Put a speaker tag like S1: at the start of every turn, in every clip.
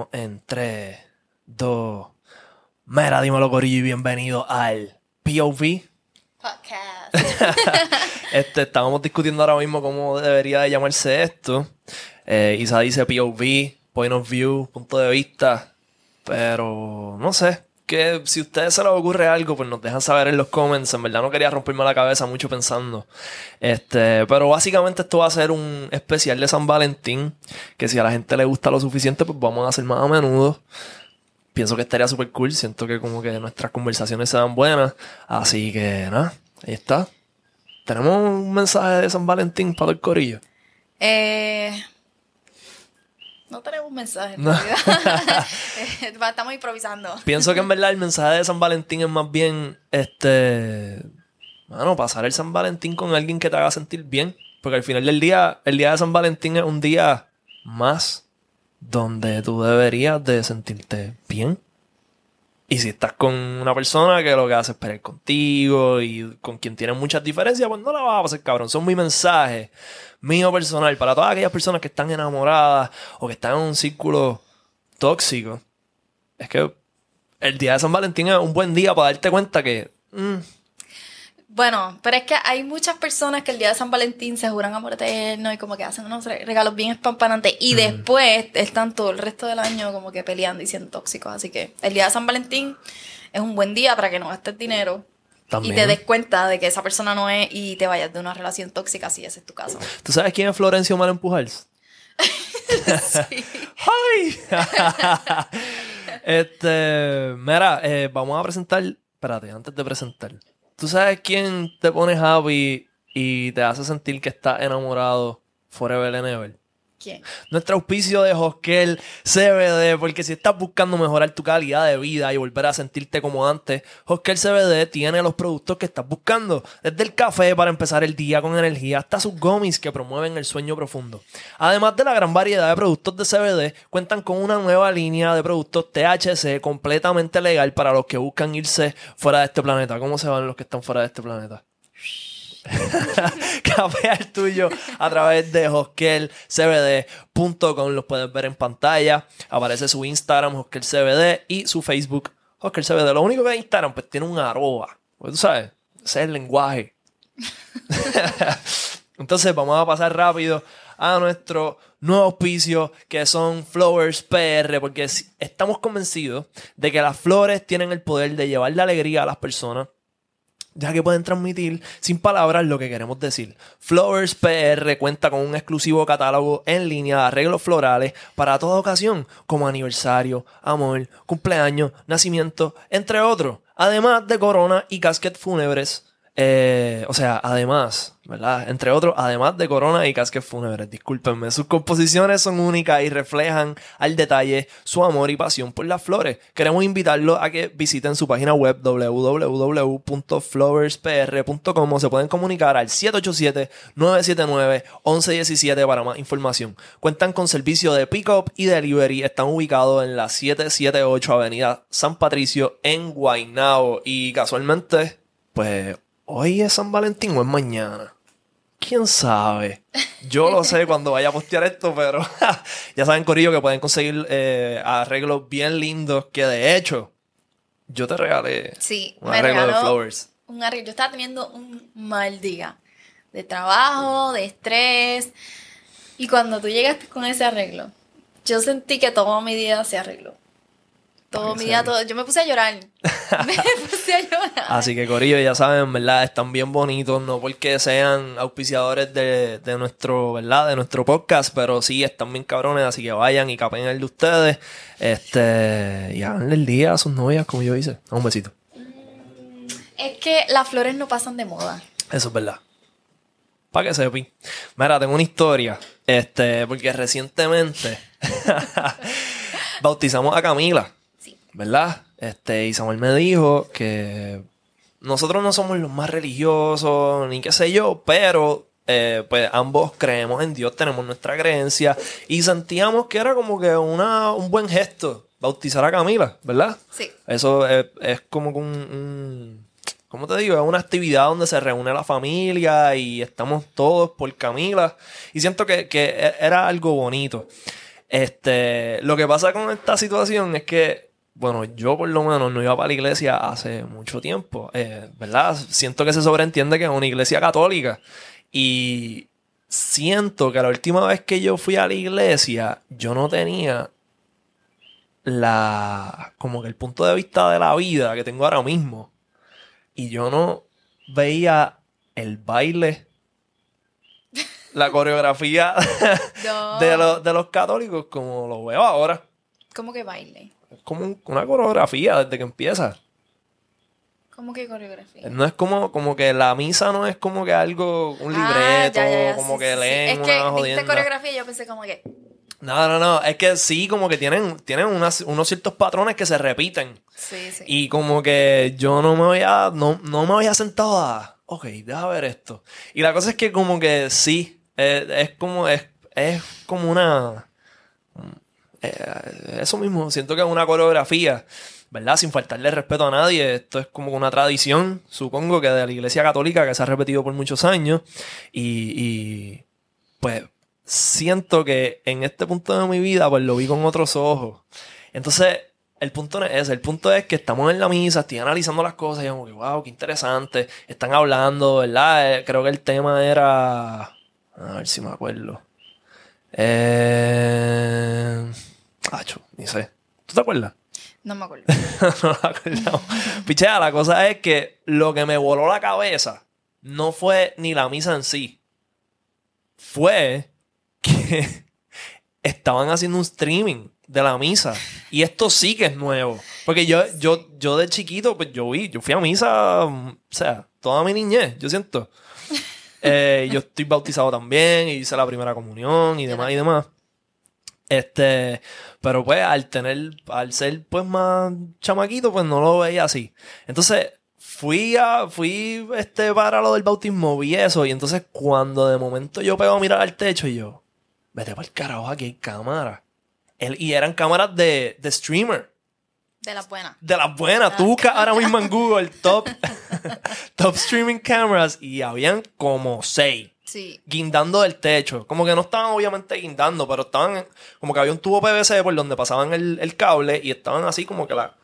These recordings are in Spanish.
S1: Estamos en 3, 2. Mira, dímelo, Corillo, y bienvenido al POV.
S2: Podcast.
S1: Este, estábamos discutiendo ahora mismo cómo debería de llamarse esto. Eh, Isa dice POV, point of view, punto de vista. Pero no sé. Que si a ustedes se les ocurre algo, pues nos dejan saber en los comments. En verdad no quería romperme la cabeza mucho pensando. Este, pero básicamente esto va a ser un especial de San Valentín. Que si a la gente le gusta lo suficiente, pues vamos a hacer más a menudo. Pienso que estaría súper cool. Siento que como que nuestras conversaciones sean buenas. Así que nada, ahí está. Tenemos un mensaje de San Valentín para el corillo.
S2: Eh, no tenemos un mensaje. en
S1: No.
S2: realidad. Eh, Estamos improvisando.
S1: Pienso que en verdad el mensaje de San Valentín es más bien, este, bueno, pasar el San Valentín con alguien que te haga sentir bien. Porque al final del día, el día de San Valentín es un día más donde tú deberías de sentirte bien. Y si estás con una persona que lo que hace es pelear contigo y con quien tienes muchas diferencias, pues no la vas a pasar cabrón. Son mi mensaje mío personal para todas aquellas personas que están enamoradas o que están en un círculo tóxico. Es que el día de San Valentín es un buen día para darte cuenta que mm,
S2: Bueno, pero es que hay muchas personas que el día de San Valentín se juran amor eterno y como que hacen unos re- regalos bien espampanantes y después están todo el resto del año como que peleando y siendo tóxicos. Así que el día de San Valentín es un buen día para que no gastes dinero
S1: también.
S2: y te des cuenta de que esa persona no es y te vayas de una relación tóxica si ese es tu caso.
S1: ¿Tú sabes quién es Florencio Malempujals?
S2: Sí.
S1: ¡Ay! este, mira, eh, vamos a presentar. Espérate, antes de presentar. ¿Tú sabes quién te pone happy y te hace sentir que estás enamorado forever and ever? Nuestro auspicio de Hoskel CBD, porque si estás buscando mejorar tu calidad de vida y volver a sentirte como antes, Hoskel CBD tiene los productos que estás buscando. Desde el café para empezar el día con energía hasta sus gummies que promueven el sueño profundo. Además de la gran variedad de productos de CBD, cuentan con una nueva línea de productos THC completamente legal para los que buscan irse fuera de este planeta. ¿Cómo se van los que están fuera de este planeta? Café al tuyo a través de hoskelcbd.com. Los puedes ver en pantalla. Aparece su Instagram, hoskelcbd, y su Facebook, hoskelcbd. Lo único que Instagram, pues tiene un arroba. Pues tú sabes, ese es el lenguaje. Entonces vamos a pasar rápido a nuestro nuevo auspicio que son Flowers PR porque estamos convencidos de que las flores tienen el poder de llevarle alegría a las personas ya que pueden transmitir sin palabras lo que queremos decir. Flowers PR cuenta con un exclusivo catálogo en línea de arreglos florales para toda ocasión, como aniversario, amor, cumpleaños, nacimiento, entre otros. Además de corona y casquet fúnebres. Eh, o sea, además, ¿verdad? Entre otros, además de corona y casquet fúnebres. Discúlpenme, sus composiciones son únicas y reflejan al detalle su amor y pasión por las flores. Queremos invitarlos a que visiten su página web www.flowerspr.com o se pueden comunicar al 787-979-1117 para más información. Cuentan con servicio de pick-up y delivery. Están ubicados en la 778 Avenida San Patricio en Guaynabo. Y casualmente, pues hoy es San Valentín o es mañana. ¿Quién sabe? Yo lo sé cuando vaya a postear esto, pero ya saben, Corillo, que pueden conseguir eh, arreglos bien lindos que de hecho yo te regalé
S2: Sí,
S1: un arreglo de flowers.
S2: un arreglo. Yo estaba teniendo un mal día de trabajo, de estrés. Y cuando tú llegaste con ese arreglo, yo sentí que todo mi día se arregló. Todo mi día, todo. Yo me puse a llorar. me puse a llorar.
S1: Así que Corillo, ya saben, ¿verdad? Están bien bonitos, no porque sean auspiciadores de, de nuestro, ¿verdad? De nuestro podcast, pero sí están bien cabrones, así que vayan y capen el de ustedes. Este, y háganle el día a sus novias, como yo hice. Un besito.
S2: Es que las flores no pasan de moda.
S1: Eso es verdad. Para que sepi. Mira, tengo una historia. Este, porque recientemente bautizamos a Camila. ¿Verdad? Este, y Samuel me dijo que nosotros no somos los más religiosos, ni qué sé yo, pero eh, pues ambos creemos en Dios, tenemos nuestra creencia y sentíamos que era como que una, un buen gesto bautizar a Camila, ¿verdad?
S2: Sí.
S1: Eso es, es como que un, un- ¿Cómo te digo? Es una actividad donde se reúne la familia y estamos todos por Camila. Y siento que, que e- era algo bonito. Este, lo que pasa con esta situación es que, bueno, yo por lo menos no iba para la iglesia hace mucho tiempo, eh, ¿verdad? Siento que se sobreentiende que es una iglesia católica y siento que la última vez que yo fui a la iglesia, yo no tenía la, como que el punto de vista de la vida que tengo ahora mismo. Y yo no veía el baile, la coreografía
S2: No.
S1: de, los, de los católicos como lo veo ahora.
S2: ¿Cómo que baile?
S1: Es como un- una coreografía desde que empieza.
S2: ¿Cómo que coreografía?
S1: No es como, como que la misa no es como que algo, un
S2: Ah,
S1: libreto,
S2: ya, ya, ya,
S1: como
S2: sí,
S1: que
S2: sí,
S1: leen
S2: Es que dijiste coreografía y yo pensé como que...
S1: No, no, no. Es que sí, como que tienen, tienen unas- unos ciertos patrones que se repiten.
S2: Sí, sí.
S1: Y como que yo no me había, no, no me había sentado a, ok, deja ver esto. Y la cosa es que como que sí, es, es como, es, es como una, eh, eso mismo, siento que es una coreografía, ¿verdad? Sin faltarle respeto a nadie. Esto es como una tradición, supongo que de la Iglesia Católica que se ha repetido por muchos años. Y, pues siento que en este punto de mi vida pues lo vi con otros ojos. Entonces, el punto no es ese, el punto es que estamos en la misa, estoy analizando las cosas y como que, wow, qué interesante. Están hablando, ¿verdad? Eh, creo que el tema era... A ver si me acuerdo. Eh... Acho, ni sé. ¿Tú te acuerdas?
S2: No me acuerdo.
S1: no me acuerdo. Pichea, la cosa es que lo que me voló la cabeza no fue ni la misa en sí. Fue que estaban haciendo un streaming de la misa. Y esto sí que es nuevo. Porque yo, yo, yo de chiquito, pues yo vi, yo fui a misa, mm, o sea, toda mi niñez, yo siento. Eh, yo estoy bautizado también, y hice la primera comunión y demás y demás. Este, pero pues al tener, al ser pues más chamaquito, pues no lo veía así. Entonces, fui a, fui este para lo del bautismo, vi eso, y entonces cuando de momento yo pego a mirar al techo y yo, vete para el carajo, aquí hay cámaras. El- y eran cámaras de, de streamer.
S2: De las buenas.
S1: De las buenas. Tú buscas ahora mismo en Google top, top streaming cameras y habían como seis
S2: Sí.
S1: guindando del techo. Como que no estaban obviamente guindando, pero estaban como que había un tubo PVC por donde pasaban el, el cable y estaban así como que la...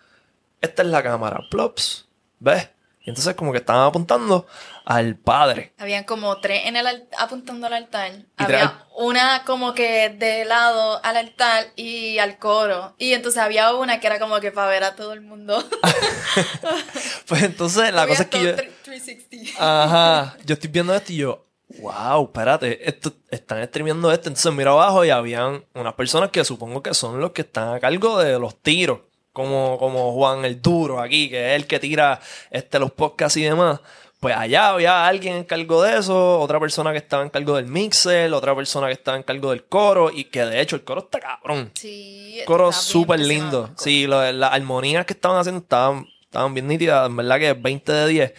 S1: Esta es la cámara. Plops. ¿Ves? Y entonces como que estaban apuntando al padre.
S2: Habían como tres en el apuntando al altar. había
S1: al-
S2: una como que de lado al altar y al coro. Y entonces había una que era como que para ver a todo el mundo.
S1: Pues entonces la cosa es que yo...
S2: Había todo tre- 360.
S1: Ajá. Yo estoy viendo esto y yo, wow, espérate, esto, están streameando esto. Entonces miro abajo y habían unas personas que supongo que son los que están a cargo de los tiros. Como, como Juan el Duro aquí, que es el que tira este, los podcasts y demás. Pues allá había alguien en cargo de eso, otra persona que estaba en cargo del mixer, otra persona que estaba en cargo del coro, y que de hecho el coro está cabrón.
S2: Sí.
S1: Coro
S2: está bien
S1: súper lindo.
S2: el coro.
S1: Sí, las armonías que estaban haciendo estaban, estaban bien nítidas. En verdad que 20 de 10.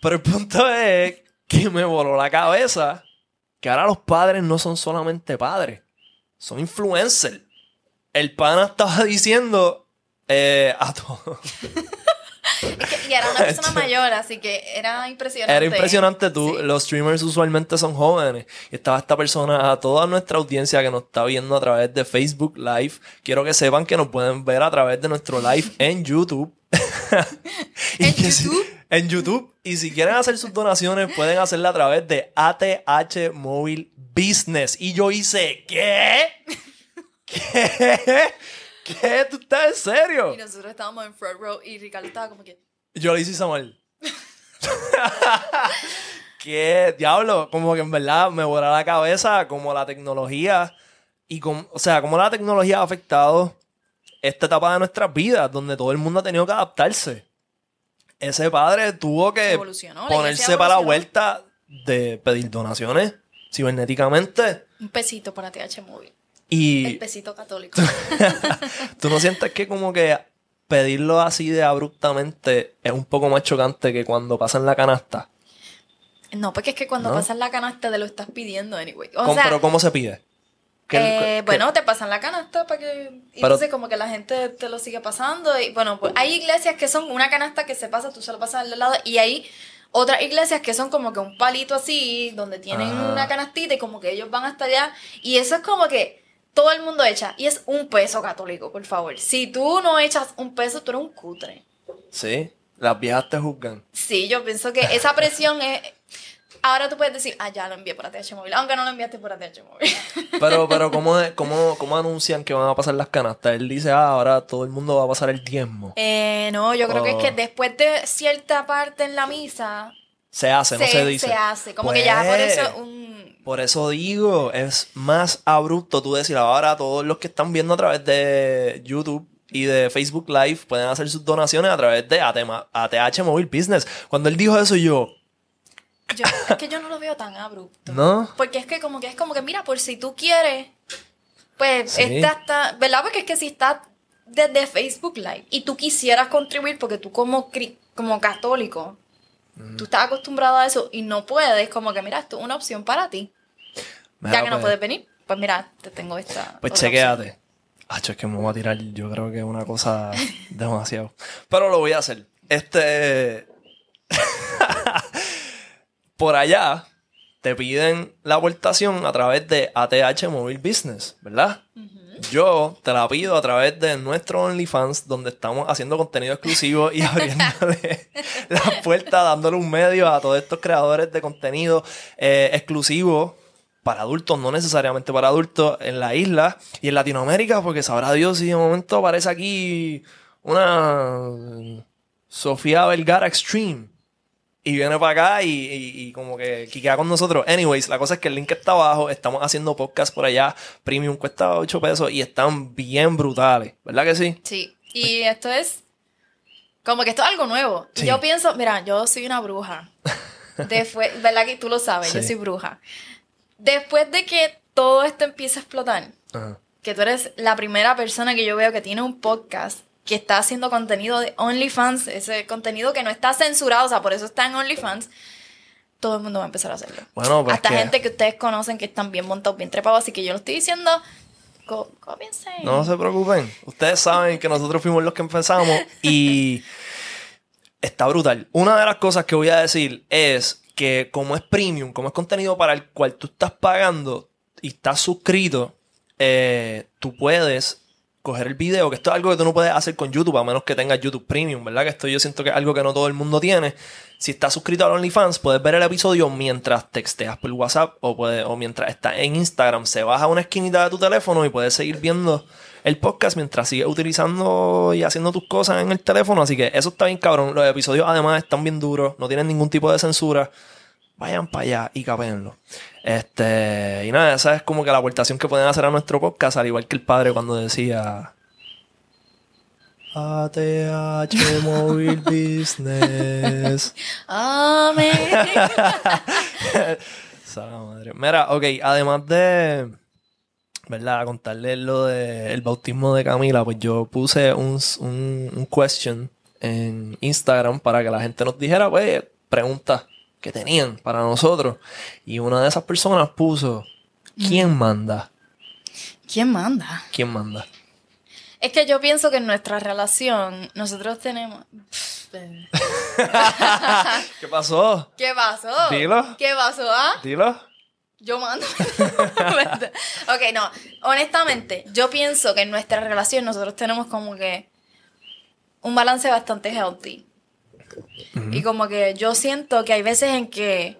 S1: Pero el punto es que me voló la cabeza que ahora los padres no son solamente padres, son influencers. El pana estaba diciendo eh, a todos.
S2: Y era una persona mayor, así que era impresionante.
S1: Era impresionante tú,
S2: Sí.
S1: los streamers usualmente son jóvenes. Y estaba esta persona, a toda nuestra audiencia que nos está viendo a través de Facebook Live. Quiero que sepan que nos pueden ver a través de nuestro live en YouTube.
S2: ¿En YouTube?
S1: En YouTube. Y si quieren hacer sus donaciones, pueden hacerla a través de ATH Mobile Business. Y yo hice, ¿qué? ¿Qué? ¿Qué? ¿Tú estás en serio?
S2: Y nosotros estábamos en front row y Ricardo estaba como que.
S1: Yo lo hice Samuel. ¿Qué diablo? Como que en verdad me vuela la cabeza como la tecnología y como, o sea, como la tecnología ha afectado esta etapa de nuestras vidas donde todo el mundo ha tenido que adaptarse. Ese padre tuvo que ponerse para la vuelta de pedir donaciones cibernéticamente
S2: Un pesito para TH Móvil.
S1: y
S2: El pesito católico.
S1: ¿Tú no sientes que como que pedirlo así de abruptamente es un poco más chocante que cuando pasa en la canasta?
S2: no, porque es que cuando
S1: ¿No?
S2: pasas la canasta te lo estás pidiendo anyway. O
S1: ¿Cómo-
S2: sea,
S1: pero ¿cómo se pide? ¿Qué-
S2: eh, bueno, te pasan la canasta para que. Y
S1: Pero-
S2: entonces, como que la gente te lo sigue pasando. Y bueno, pues hay iglesias que son una canasta que se pasa, tú se lo pasas al lado. Y hay otras iglesias que son como que un palito así, donde tienen
S1: Ah.
S2: una canastita y como que ellos van hasta allá. Y eso es como que todo el mundo echa. Y es un peso católico, por favor. Si tú no echas un peso, tú eres un cutre.
S1: Sí, las viejas te juzgan.
S2: Sí, yo pienso que esa presión es... Ahora tú puedes decir, ah, ya lo envié por ATH móvil, aunque no lo enviaste por ATH móvil.
S1: Pero, pero ¿cómo, cómo, ¿cómo anuncian que van a pasar las canastas? Él dice, ah, ahora todo el mundo va a pasar el diezmo.
S2: Eh, no, yo creo que es
S1: Oh.
S2: que después de cierta parte en la misa,
S1: Se hace, no se dice.
S2: se hace. Como que ya por
S1: Pues,
S2: eso un...
S1: Por eso digo, es más abrupto tú decir ahora todos los que están viendo a través de YouTube y de Facebook Live pueden hacer sus donaciones a través de ATH Mobile Business. Cuando él dijo eso yo,
S2: yo- es que yo no lo veo tan abrupto.
S1: ¿no?
S2: Porque es que como que es como que, mira, por si tú quieres, pues
S1: Sí.
S2: esta está, ¿verdad? Porque es que si está desde Facebook Live y tú quisieras contribuir porque tú como, como católico, tú estás acostumbrado a eso y no puedes, como que, mira, esto es una opción para ti. Ya que no
S1: pues,
S2: puedes venir, pues mira, te tengo esta.
S1: Pues
S2: otra
S1: chequéate. Hacho, es que me voy a tirar, yo creo que es una cosa demasiado. Pero lo voy a hacer. Este. Por allá te piden la aportación a través de ATH Mobile Business, ¿verdad? Yo te la pido a través de nuestro OnlyFans, donde estamos haciendo contenido exclusivo y abriéndole las puertas, dándole un medio a todos estos creadores de contenido eh, exclusivo para adultos, no necesariamente para adultos, en la isla y en Latinoamérica, porque sabrá Dios si de momento aparece aquí una Sofía Vergara Extreme y viene para acá y, y- y como que quiquea con nosotros. Anyways, la cosa es que el link está abajo. Estamos haciendo podcast por allá. Premium cuesta 8 pesos y están bien brutales. ¿Verdad que sí?
S2: Sí, y esto es como que esto es algo nuevo.
S1: Sí.
S2: Yo pienso, mira, yo soy una bruja. Después, ¿verdad que tú lo sabes? Yo soy bruja. Después de que todo esto empieza a explotar,
S1: Ajá.
S2: que tú eres la primera persona que yo veo que tiene un podcast que está haciendo contenido de OnlyFans, ese contenido que no está censurado, o sea, por eso está en OnlyFans, todo el mundo va a empezar a hacerlo.
S1: Bueno, pues
S2: Hasta
S1: que-
S2: gente que ustedes conocen que están bien montados, bien trepados, así que yo lo estoy diciendo, cópiense.
S1: No se preocupen. Ustedes saben que nosotros fuimos los que empezamos y está brutal. Una de las cosas que voy a decir es que como es premium, como es contenido para el cual tú estás pagando y estás suscrito, eh, tú puedes coger el video, que esto es algo que tú no puedes hacer con YouTube, a menos que tengas YouTube Premium, ¿verdad? Que esto yo siento que es algo que no todo el mundo tiene. Si estás suscrito a OnlyFans, puedes ver el episodio mientras texteas por WhatsApp o, puede- o mientras estás en Instagram. Se baja una esquinita de tu teléfono y puedes seguir viendo el podcast mientras sigues utilizando y haciendo tus cosas en el teléfono. Así que eso está bien cabrón. Los episodios además están bien duros, no tienen ningún tipo de censura. Vayan para allá y capéenlo. Este, y nada, esa es como que la aportación que pueden hacer a nuestro podcast, al igual que el padre cuando decía ATH Mobile Business.
S2: Amén.
S1: Madre. Mira, ok, además de, ¿verdad? Contarles lo del bautismo de Camila, pues yo puse un, un, un question en Instagram para que la gente nos dijera, pues, preguntas que tenían para nosotros. Y una de esas personas puso, ¿quién manda?
S2: ¿Quién manda?
S1: ¿Quién manda?
S2: Es que yo pienso que en nuestra relación nosotros tenemos...
S1: ¿Qué pasó?
S2: ¿Qué pasó?
S1: Dilo.
S2: ¿Qué pasó? ¿Ah?
S1: Dilo.
S2: Yo mando. ok, no. Honestamente, yo pienso que en nuestra relación nosotros tenemos como que un balance bastante healthy. Y como que yo siento que hay veces en que,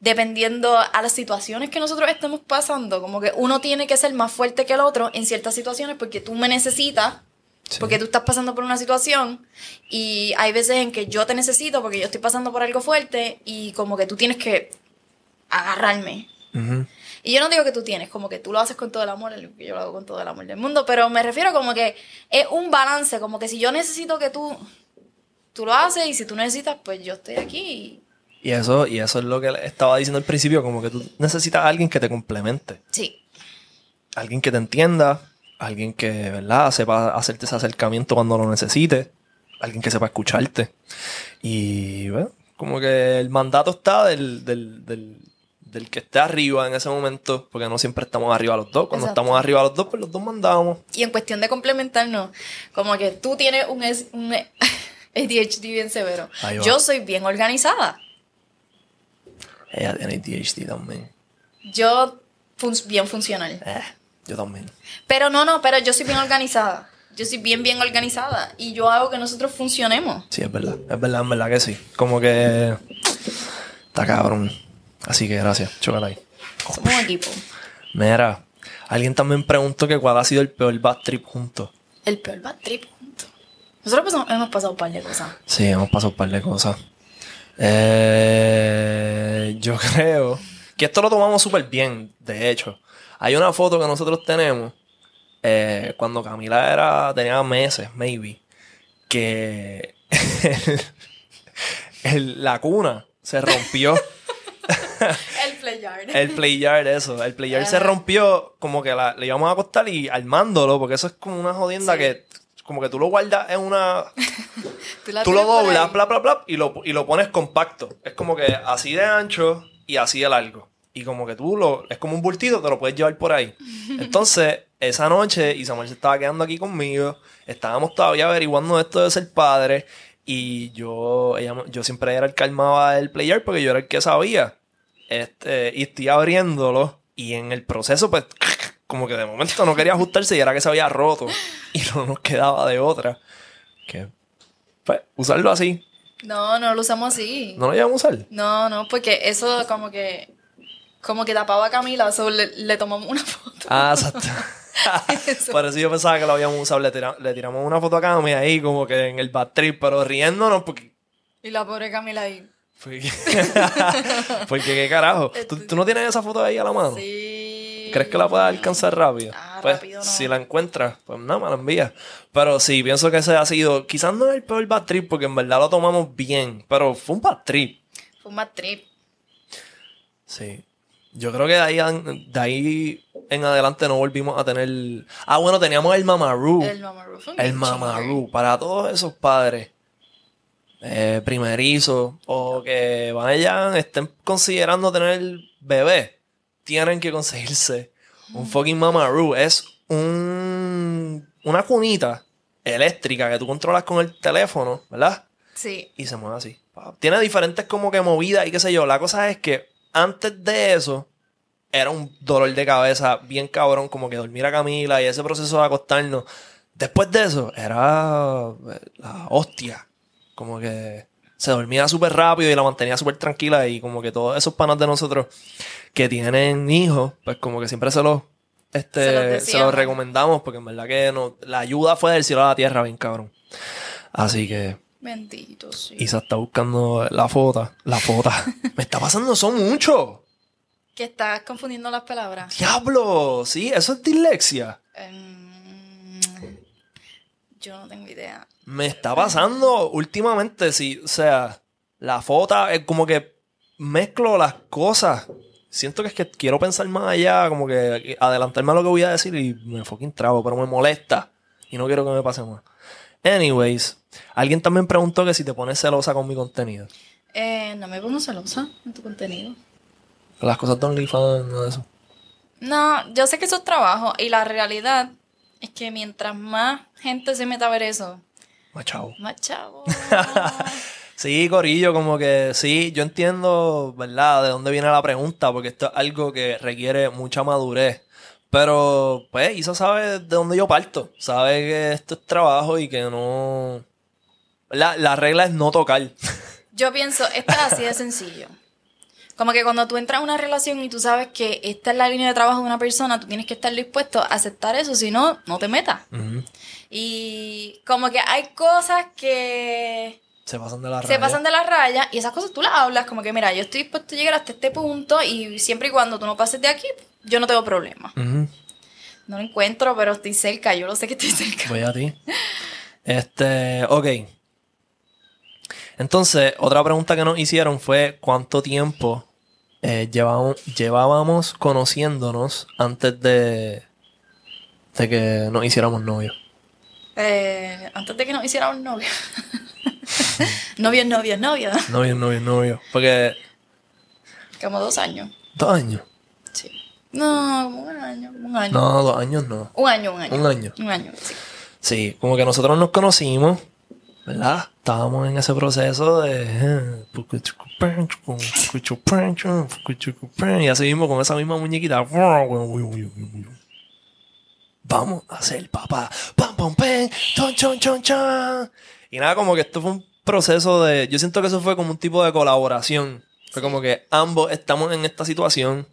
S2: dependiendo a las situaciones que nosotros estemos pasando, como que uno tiene que ser más fuerte que el otro en ciertas situaciones porque tú me necesitas,
S1: Sí.
S2: porque tú estás pasando por una situación. Y hay veces en que yo te necesito porque yo estoy pasando por algo fuerte y como que tú tienes que agarrarme.
S1: Ujú.
S2: Y yo no digo que tú tienes, como que tú lo haces con todo el amor, yo lo hago con todo el amor del mundo, pero me refiero como que es un balance, como que si yo necesito que tú, tú lo haces y si tú necesitas, pues yo estoy aquí. y-
S1: Y eso, y eso es lo que estaba diciendo al principio, como que tú necesitas a alguien que te complemente.
S2: Sí,
S1: alguien que te entienda, alguien que, ¿verdad?, sepa hacerte ese acercamiento cuando lo necesites, alguien que sepa escucharte. Y, bueno, como que el mandato está del, del, del, del que esté arriba en ese momento, porque no siempre estamos arriba los dos. Cuando
S2: Exacto.
S1: estamos arriba los dos, pues los dos mandamos.
S2: y en cuestión de complementarnos, como que tú tienes un, es- un ADHD bien severo. Yo soy bien organizada.
S1: Ella tiene ADHD también.
S2: Yo fun- bien funcional.
S1: Eh, Yo también.
S2: Pero no, no, pero yo soy bien organizada. Yo soy bien, bien organizada. Y yo hago que nosotros funcionemos.
S1: Sí, es verdad. Es verdad, en verdad que sí. Como que. Está cabrón. Así que gracias. Chócala ahí.
S2: Somos un equipo.
S1: Mira, alguien también preguntó que cuál ha sido el peor bad trip juntos.
S2: El peor bad trip. Nosotros pasamos- hemos pasado un par de cosas.
S1: Sí, hemos pasado un par de cosas. Eh, yo creo que esto lo tomamos súper bien, de hecho. Hay una foto que nosotros tenemos eh, cuando Camila era, tenía meses, maybe, que el- la cuna se rompió.
S2: El play yard.
S1: El play yard, eso. El play yard se rompió como que la- le íbamos a acostar y armándolo, porque eso es como una jodienda
S2: Sí.
S1: que como que tú lo guardas en una... Tú lo doblas, bla, bla, bla, y lo, y lo pones compacto. Es como que así de ancho y así de largo. Y como que tú lo... Es como un bultito, te lo puedes llevar por ahí. Entonces, esa noche, y Samuel se estaba quedando aquí conmigo, estábamos todavía averiguando esto de ser padre, y yo, ella, yo siempre era el que armaba el player porque yo era el que sabía. Este, y estoy abriéndolo, y en el proceso, pues, como que de momento no quería ajustarse y era que se había roto. Y no nos quedaba de otra. Que pues, usarlo así.
S2: No, no lo usamos así.
S1: No lo íbamos a usar.
S2: No, no, porque eso como que como que tapaba a Camila, so le, le tomamos una foto.
S1: Ah, exacto. Por eso yo pensaba que lo habíamos usado. Le, tira- le tiramos una foto a Cami ahí, como que en el bad trip, pero riéndonos porque.
S2: Y la pobre Camila ahí.
S1: Porque, porque qué carajo. ¿Tú, tú no tienes esa foto ahí a la mano?
S2: Sí.
S1: ¿Crees que la puedas alcanzar rápido?
S2: Ah,
S1: pues,
S2: rápido no.
S1: si la encuentras, pues nada, me la envías. Pero sí, pienso que ese ha sido, quizás no es el peor bad trip, porque en verdad lo tomamos bien, pero fue un bad trip.
S2: Fue un bad trip.
S1: Sí. Yo creo que de ahí, de ahí en adelante no volvimos a tener. Ah, bueno, teníamos el Mamaroo.
S2: El un
S1: El Mamaroo. Para todos esos padres eh, primerizos o que vayan, estén considerando tener bebé, tienen que conseguirse un fucking Mamaroo. Es un, una cunita eléctrica que tú controlas con el teléfono, ¿verdad?
S2: Sí.
S1: y se mueve así. Tiene diferentes como que movidas y qué sé yo. La cosa es que antes de eso era un dolor de cabeza bien cabrón, como que dormir a Camila y ese proceso de acostarnos. Después de eso era eh, la hostia. Como que se dormía súper rápido y la mantenía súper tranquila y como que todos esos panas de nosotros que tienen hijos, pues como que siempre se los...
S2: Se
S1: Este,
S2: los
S1: se los recomendamos porque en verdad que no, la ayuda fue del cielo a la tierra, bien cabrón. Así que
S2: Bendito, sí.
S1: Isa está buscando la foto. La foto. Me está pasando eso mucho.
S2: Que estás confundiendo las palabras.
S1: Diablo. Sí, eso es dislexia.
S2: Em, yo no tengo idea.
S1: Me está pasando últimamente, sí. O sea, la foto es como que mezclo las cosas. Siento que es que quiero pensar más allá, como que adelantarme a lo que voy a decir y me fucking trabo, pero me molesta. Y no quiero que me pase más. Anyways, alguien también preguntó que si te pones celosa con mi contenido.
S2: Eh, no me pongo celosa en tu contenido.
S1: Las cosas de OnlyFans, nada de eso.
S2: No, yo sé que eso es trabajo y la realidad es que mientras más gente se meta a ver eso,
S1: Más chavo.
S2: más chavo.
S1: Sí, Corillo, como que sí, yo entiendo, ¿verdad?, de dónde viene la pregunta, porque esto es algo que requiere mucha madurez. Pero, pues, Isa sabe de dónde yo parto. Sabe que esto es trabajo y que no. La, la regla es no tocar.
S2: Yo pienso, esto es así de sencillo. Como que cuando tú entras a una relación y tú sabes que esta es la línea de trabajo de una persona, tú tienes que estar dispuesto a aceptar eso, si no, no te metas. Y como que hay cosas que
S1: Se pasan de la
S2: se
S1: raya.
S2: pasan de la raya y esas cosas tú las hablas como que, mira, yo estoy dispuesto a llegar hasta este punto y siempre y cuando tú no pases de aquí, yo no tengo problema. No lo encuentro, pero estoy cerca, yo lo sé que estoy cerca.
S1: Voy a ti. Este, ok. Entonces, otra pregunta que nos hicieron fue cuánto tiempo eh, llevábamos conociéndonos antes de, de que nos hiciéramos novios.
S2: Eh, antes de que nos hiciéramos novios. novios, novios, novios.
S1: Novios, novios, novios. Porque
S2: Como dos años.
S1: dos años.
S2: Sí. No, como un año, como un año.
S1: No, dos años no.
S2: Un año, un año.
S1: Un año.
S2: Un año, sí.
S1: Sí, como que nosotros nos conocimos, ¿verdad? Estábamos en ese proceso de... Y así mismo con esa misma muñequita. vamos a ser papá. Pam, pam. Y nada, como que esto fue un proceso de. Yo siento que eso fue como un tipo de colaboración. Fue como que ambos estamos en esta situación.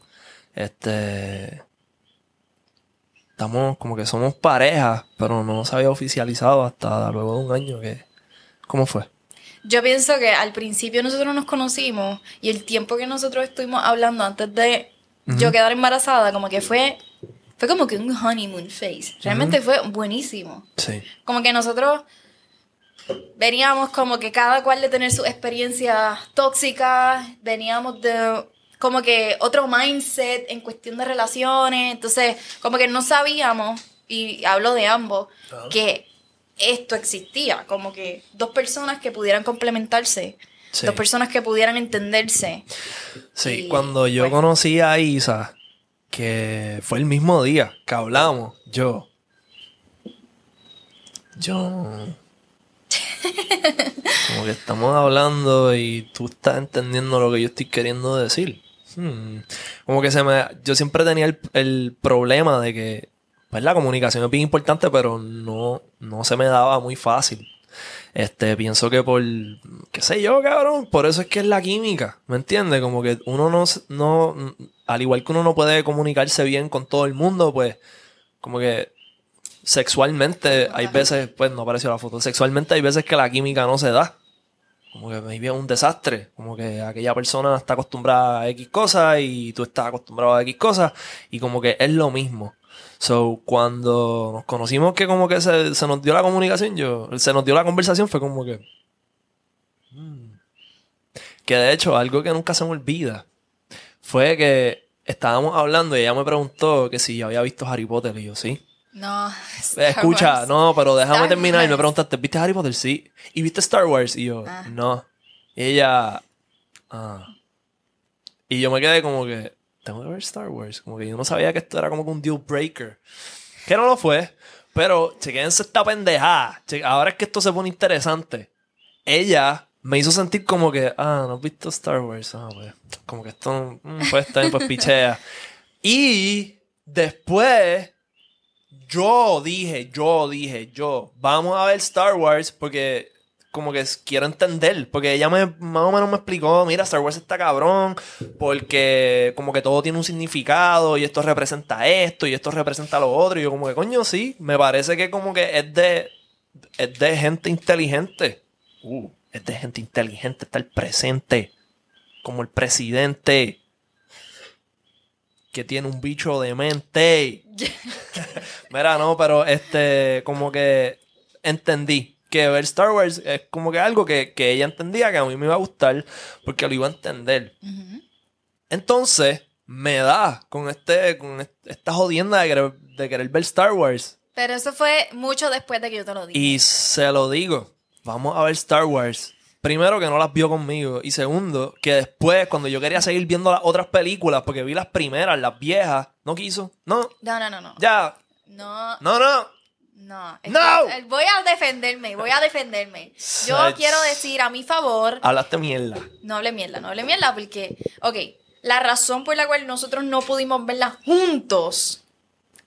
S1: Este. Estamos como que somos pareja, pero no se había oficializado hasta luego de un año que. ¿Cómo fue?
S2: Yo pienso que al principio nosotros nos conocimos y el tiempo que nosotros estuvimos hablando antes de yo quedar embarazada, como que fue, fue como que un honeymoon phase. Realmente fue buenísimo.
S1: Sí.
S2: Como que nosotros veníamos como que cada cual de tener su experiencia tóxica, veníamos de como que otro mindset en cuestión de relaciones, entonces como que no sabíamos, y hablo de ambos, que esto existía, como que dos personas que pudieran complementarse,
S1: Sí.
S2: dos personas que pudieran entenderse.
S1: Sí,
S2: Y,
S1: cuando yo
S2: pues.
S1: conocí a Isa, que fue el mismo día que hablamos, yo. Yo. Como que estamos hablando y tú estás entendiendo lo que yo estoy queriendo decir. Hmm. Como que se me. Yo siempre tenía el, el problema de que. Pues la comunicación es bien importante, pero no, no se me daba muy fácil. Este, pienso que por, qué sé yo, cabrón, por eso es que es la química, ¿me entiendes? Como que uno no, no, al igual que uno no puede comunicarse bien con todo el mundo, pues, como que sexualmente hay veces, pues no apareció la foto, sexualmente hay veces que la química no se da. Como que maybe es un desastre, como que aquella persona está acostumbrada a X cosas y tú estás acostumbrado a X cosas y como que es lo mismo. So, cuando nos conocimos que como que se, se nos dio la comunicación, yo, se nos dio la conversación, fue como que... mm. Que de hecho, algo que nunca se me olvida, fue que estábamos hablando y ella me preguntó que si yo había visto Harry Potter y yo, sí.
S2: No, Star
S1: Escucha,
S2: Wars.
S1: no, pero déjame
S2: Star
S1: terminar y me preguntaste, ¿viste Harry Potter? Sí. ¿Y viste Star Wars? Y yo,
S2: Ah.
S1: no. Y ella, ah. Y yo me quedé como que, tengo que ver Star Wars. Como que yo no sabía que esto era como que un deal breaker. Que no lo fue. Pero, chequense esta pendejada. Ahora es que esto se pone interesante. Ella me hizo sentir como que, ah, no has visto Star Wars. Ah, pues, como que esto, mm, pues está pues pichea. Y después yo dije, yo dije, yo, vamos a ver Star Wars porque como que quiero entender, porque ella me, más o menos me explicó, mira, Star Wars está cabrón, porque como que todo tiene un significado y esto representa esto y esto representa lo otro, y yo como que coño, sí, me parece que como que es de, es de gente inteligente. Uh, es de gente inteligente, está el presente, como el presidente. Que tiene un bicho de mente. Mira, no, pero este, como que entendí que ver Star Wars es como que algo que, que ella entendía que a mí me iba a gustar porque lo iba a entender. Entonces, me da con este, con est- esta jodienda de querer, de querer ver Star Wars.
S2: Pero eso fue mucho después de que yo te lo dije.
S1: Y se lo digo, vamos a ver Star Wars. Primero que no las vio conmigo. Y segundo, que después, cuando yo quería seguir viendo las otras películas, porque vi las primeras, las viejas, no quiso. No,
S2: No, no, no, no.
S1: ya.
S2: No,
S1: No, no.
S2: No. Es
S1: ¡No!
S2: que- eh, Voy a defenderme, voy a defenderme. Yo quiero decir a mi favor,
S1: Hablaste mierda.
S2: no hable mierda, no hable mierda, porque, ok, la razón por la cual nosotros no pudimos verlas juntos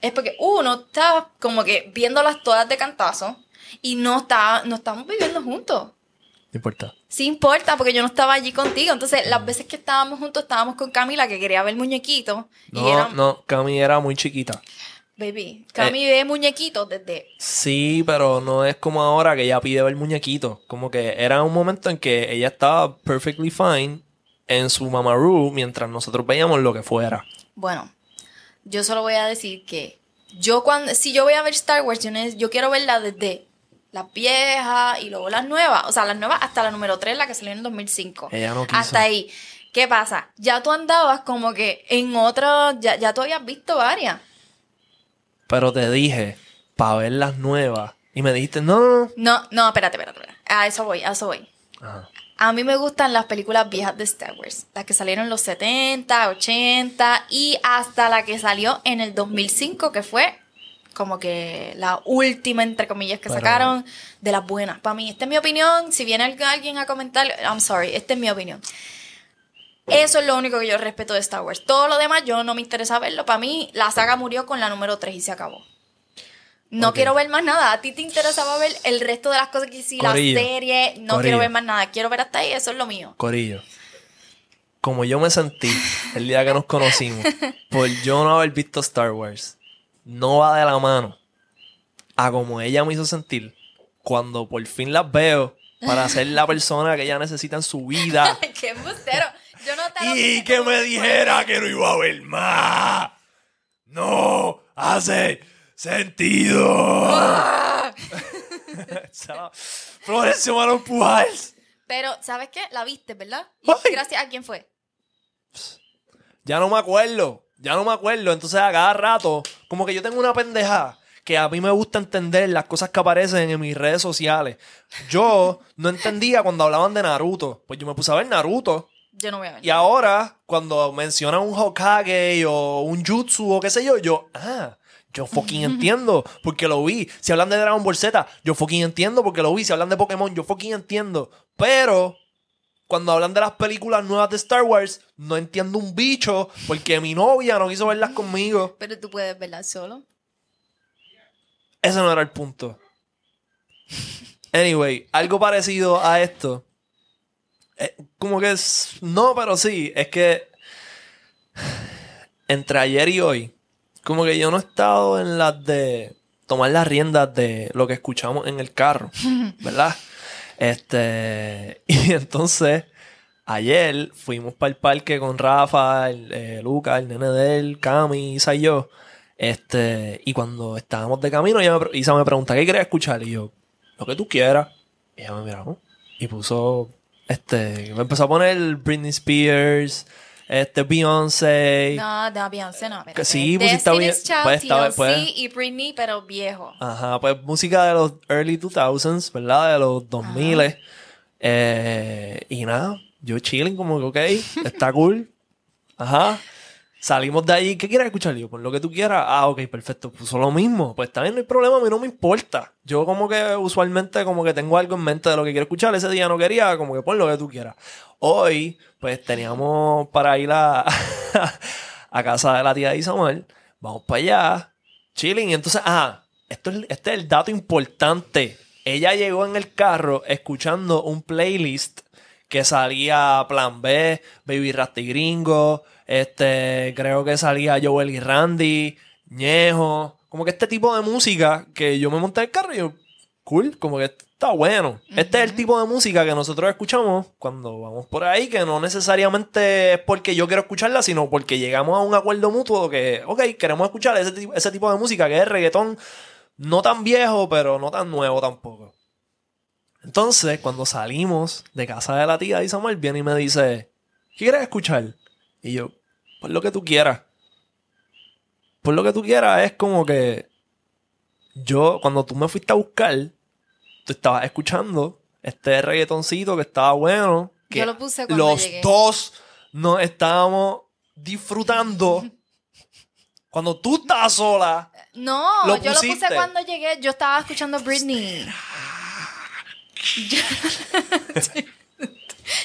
S2: es porque uno está como que viéndolas todas de cantazo y no está, no estamos viviendo juntos.
S1: No importa.
S2: Sí importa, porque yo no estaba allí contigo. Entonces, las veces que estábamos juntos, estábamos con Camila, que quería ver muñequitos. y
S1: No,
S2: era,
S1: no, Cami era muy chiquita.
S2: Baby, Cami ve muñequitos desde...
S1: Sí, pero no es como ahora que ella pide ver muñequitos. Como que era un momento en que ella estaba perfectly fine en su mamaroo mientras nosotros veíamos lo que fuera.
S2: Bueno, yo solo voy a decir que yo cuando... Si yo voy a ver Star Wars, yo, yo quiero verla desde las viejas y luego las nuevas. O sea, las nuevas hasta la número 3, la que salió en el 2005.
S1: Ella no quiso.
S2: Hasta ahí. ¿Qué pasa? Ya tú andabas como que en otra... Ya, ya tú habías visto varias.
S1: Pero te dije, para ver las nuevas. Y me dijiste, no, no, no.
S2: No, no, espérate, espérate. espérate. A eso voy, a eso voy.
S1: Ajá.
S2: A mí me gustan las películas viejas de Star Wars, las que salieron en los 70, 80 y hasta la que salió en el 2005, que fue como que la última, entre comillas, que
S1: Pero-
S2: sacaron de las buenas. Para mí, esta es mi opinión. Si viene alg- alguien a comentar, I'm sorry, esta es mi opinión. Eso es lo único que yo respeto de Star Wars. Todo lo demás yo no me interesa verlo. Para mí, la saga murió con la número 3 y se acabó. No quiero ver más nada. A ti te interesaba ver el resto de las cosas que sí, la
S1: Corillo.
S2: serie. No
S1: Corillo.
S2: quiero ver más nada. Quiero ver hasta ahí. Eso es lo mío.
S1: Corillo. Como yo me sentí el día que nos conocimos por yo no haber visto Star Wars, no va de la mano a como ella me hizo sentir cuando por fin las veo para ser la persona que ella necesita en su vida
S2: ¡Qué embustero! Yo no te lo
S1: y que me dijera que no iba a ver más. No hace sentido. Florencia Manon Pujals.
S2: Pero, ¿sabes qué? La viste, ¿verdad? ¿Y
S1: Ay.
S2: gracias a quién fue?
S1: Ya no me acuerdo. Ya no me acuerdo. Entonces a cada rato, como que yo tengo una pendeja que a mí me gusta entender las cosas que aparecen en mis redes sociales. Yo no entendía cuando hablaban de Naruto. Pues yo me puse a ver Naruto.
S2: Yo no voy a ver.
S1: Y ahora, cuando mencionan un Hokage o un Jutsu o qué sé yo, yo, ah, yo fucking entiendo porque lo vi. Si hablan de Dragon Ball Z, yo fucking entiendo porque lo vi. Si hablan de Pokémon, yo fucking entiendo. Pero, cuando hablan de las películas nuevas de Star Wars, no entiendo un bicho porque mi novia no quiso verlas conmigo.
S2: Pero tú puedes verla solo.
S1: Ese no era el punto. Anyway, algo parecido a esto. Eh, como que es. No, pero sí. Es que. Entre ayer y hoy. Como que yo no he estado en las de. Tomar las riendas de lo que escuchamos en el carro. ¿Verdad? Este. Y entonces. Ayer fuimos para el parque con Rafa, el, eh, Luca, el nene de él, Cami, Isa y yo. Este, y cuando estábamos de camino, ella me pre- Isa me pregunta, ¿qué quieres escuchar? Y yo, lo que tú quieras. Y ella me miró y puso, este, me empezó a poner Britney Spears, este, Beyoncé.
S2: No, de Beyoncé no. espérate.
S1: sí, pues, está
S2: Destiny's
S1: bien. Pues,
S2: TLC
S1: pues.
S2: y Britney, pero viejo.
S1: Ajá, pues música de los early 2000s, ¿verdad? De los 2000 eh, Y nada, yo chilling como que, ok, está cool. Ajá. Salimos de ahí, ¿qué quieres escuchar? Y Yo, por lo que tú quieras. Ah, ok, perfecto. Puso lo mismo. Pues también no hay problema, a mí no me importa. Yo como que usualmente como que tengo algo en mente de lo que quiero escuchar. Ese día no quería, como que pon lo que tú quieras. Hoy, pues teníamos para ir a, a casa de la tía de Isamar. Vamos para allá, chilling. Y entonces, ah, esto es, este es el dato importante. Ella llegó en el carro escuchando un playlist que salía Plan B, Baby Rasty Gringo, este, creo que salía Joel y Randy, Ñejo, como que este tipo de música que yo me monté en el carro y yo, cool, como que está bueno. Este es el tipo de música que nosotros escuchamos cuando vamos por ahí, que no necesariamente es porque yo quiero escucharla, sino porque llegamos a un acuerdo mutuo que, ok, queremos escuchar ese, tipo- ese tipo de música que es reggaetón no tan viejo, pero no tan nuevo tampoco. Entonces, cuando salimos de casa de la tía de Samuel, viene y me dice, ¿qué quieres escuchar? Y yo, pues lo que tú quieras. Pues lo que tú quieras es como que yo, cuando tú me fuiste a buscar, tú estabas escuchando este reggaetoncito que estaba bueno. Que
S2: Yo lo puse cuando
S1: los
S2: llegué.
S1: dos nos estábamos disfrutando. cuando tú estabas sola.
S2: No,
S1: Lo
S2: yo lo puse cuando llegué. Yo estaba escuchando Britney.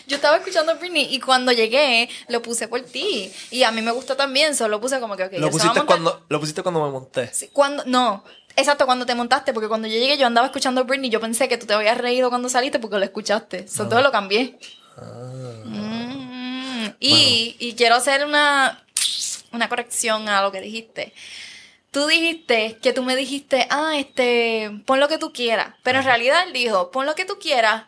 S2: Yo, estaba escuchando Britney y cuando llegué lo puse por ti. Y a mí me gustó también, solo lo puse como que, ok,
S1: lo,
S2: a
S1: pusiste cuando, lo pusiste cuando me monté.
S2: Sí, Cuando, no, exacto, cuando te montaste, porque cuando yo llegué yo andaba escuchando Britney, yo pensé que tú te habías reído cuando saliste porque lo escuchaste. Eso todo lo cambié. Mm, y, y quiero hacer una, una corrección a lo que dijiste. Tú dijiste que tú me dijiste, ah, este, pon lo que tú quieras. Pero en realidad él dijo, pon lo que tú quieras,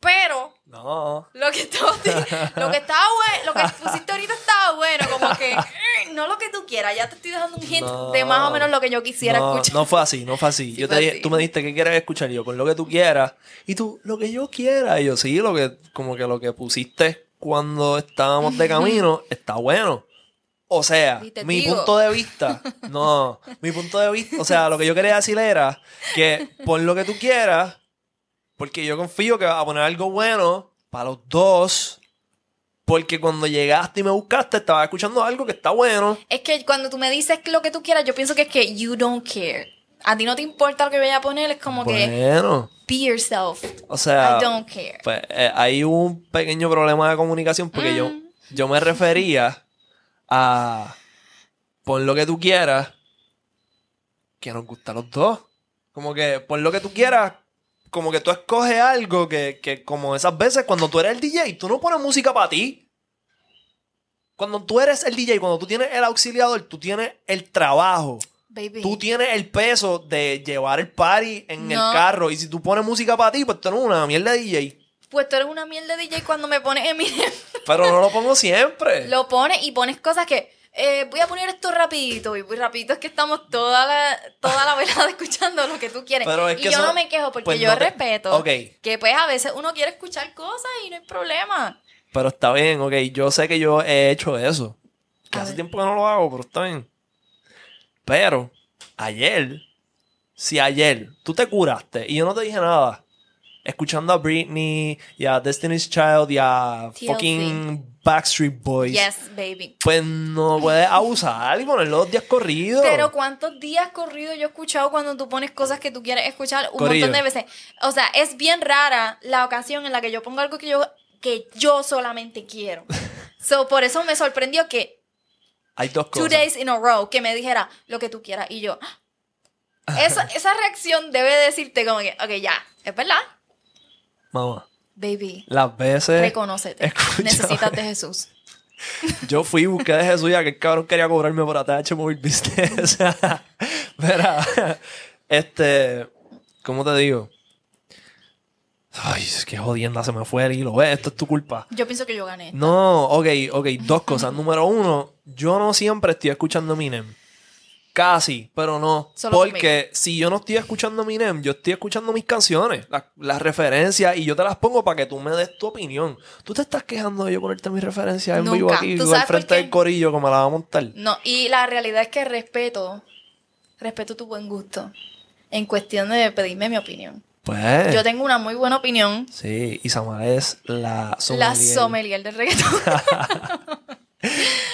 S2: pero
S1: No.
S2: lo que, lo que estaba bueno, lo que pusiste ahorita estaba bueno, como que "Eh, no lo que tú quieras, ya te estoy dejando un hint
S1: No.
S2: de más o menos lo que yo quisiera
S1: no,
S2: escuchar.
S1: no fue así, no fue así.
S2: Sí
S1: yo te
S2: fue así.
S1: tú me dijiste que quieres escuchar y yo con lo que tú quieras. Y tú, lo que yo quiera. Y yo, sí, lo que, como que lo que pusiste cuando estábamos de camino está bueno. O sea, mi
S2: digo.
S1: punto de vista, no, mi punto de vista, o sea, lo que yo quería decir era que pon lo que tú quieras, porque yo confío que vas a poner algo bueno para los dos, porque cuando llegaste y me buscaste, estaba escuchando algo que está bueno.
S2: Es que cuando tú me dices lo que tú quieras, yo pienso que es que you don't care. A ti no te importa lo que vaya a poner, es como que be yourself.
S1: o sea,
S2: I don't care.
S1: pues eh, hay un pequeño problema de comunicación porque yo,
S2: Mm.
S1: yo me refería a pon lo que tú quieras que nos gusta a los dos. Como que por lo que tú quieras, como que tú escoges algo que, que como esas veces cuando tú eres el DJ, tú no pones música para ti. Cuando tú eres el DJ, cuando tú tienes el auxiliador, tú tienes el trabajo.
S2: Baby.
S1: Tú tienes el peso de llevar el party en el carro. Y si tú pones música para ti, pues tú eres una mierda de DJ.
S2: Pues tú eres una mierda de DJ cuando me pones Eminem.
S1: Pero no lo pongo siempre.
S2: Lo pones y pones cosas que. Eh, voy a poner esto rapidito. Y muy rapidito es que estamos toda la, toda la velada escuchando lo que tú quieres.
S1: Pero es
S2: y yo
S1: eso-
S2: no me quejo porque
S1: pues
S2: yo
S1: no te-
S2: respeto que pues a veces uno quiere escuchar cosas y no hay problema.
S1: Pero está bien, ok. Yo sé que yo he hecho eso. Que
S2: A
S1: hace
S2: ver.
S1: tiempo que no lo hago, pero está bien. Pero, ayer, si ayer tú te curaste y yo no te dije nada, escuchando a Britney y a Destiny's Child y a
S2: TLC.
S1: fucking Backstreet Boys,
S2: Yes, baby.
S1: pues no puedes abusar y poner los días corridos.
S2: Pero ¿cuántos días corridos yo he escuchado cuando tú pones cosas que tú quieres escuchar un
S1: Corrido.
S2: montón de veces? O sea, es bien rara la ocasión en la que yo pongo algo que yo, que yo solamente quiero. so, por eso me sorprendió que
S1: Hay dos
S2: two
S1: cosas.
S2: days in a row que me dijera lo que tú quieras y yo... "Ah". Esa, esa reacción debe decirte como que, ok, ya, es verdad,
S1: Mamá,
S2: baby,
S1: las veces
S2: reconócete,
S1: escúchame.
S2: necesitas de Jesús.
S1: yo fui y busqué de Jesús ya que el cabrón quería cobrarme por ATH Mobile Business. Verá, este, ¿cómo te digo? Ay, es que jodienda, se me fue el hilo. Esto es tu culpa.
S2: Yo pienso que yo gané.
S1: No, ok, ok, dos cosas. Número uno, yo no siempre estoy escuchando Eminem. Casi, pero no.
S2: Solo
S1: porque si yo no estoy escuchando Eminem, yo estoy escuchando mis canciones, la- las referencias, y yo te las pongo para que tú me des tu opinión. Tú te estás quejando de yo ponerte mis referencias en vivo aquí,
S2: ¿Tú
S1: al frente del corillo, como la va a montar.
S2: No, y la realidad es que respeto, respeto tu buen gusto en cuestión de pedirme mi opinión.
S1: Pues.
S2: Yo tengo una muy buena opinión,
S1: Sí, y Samara es la
S2: la
S1: sommelier.
S2: sommelier del reggaetón.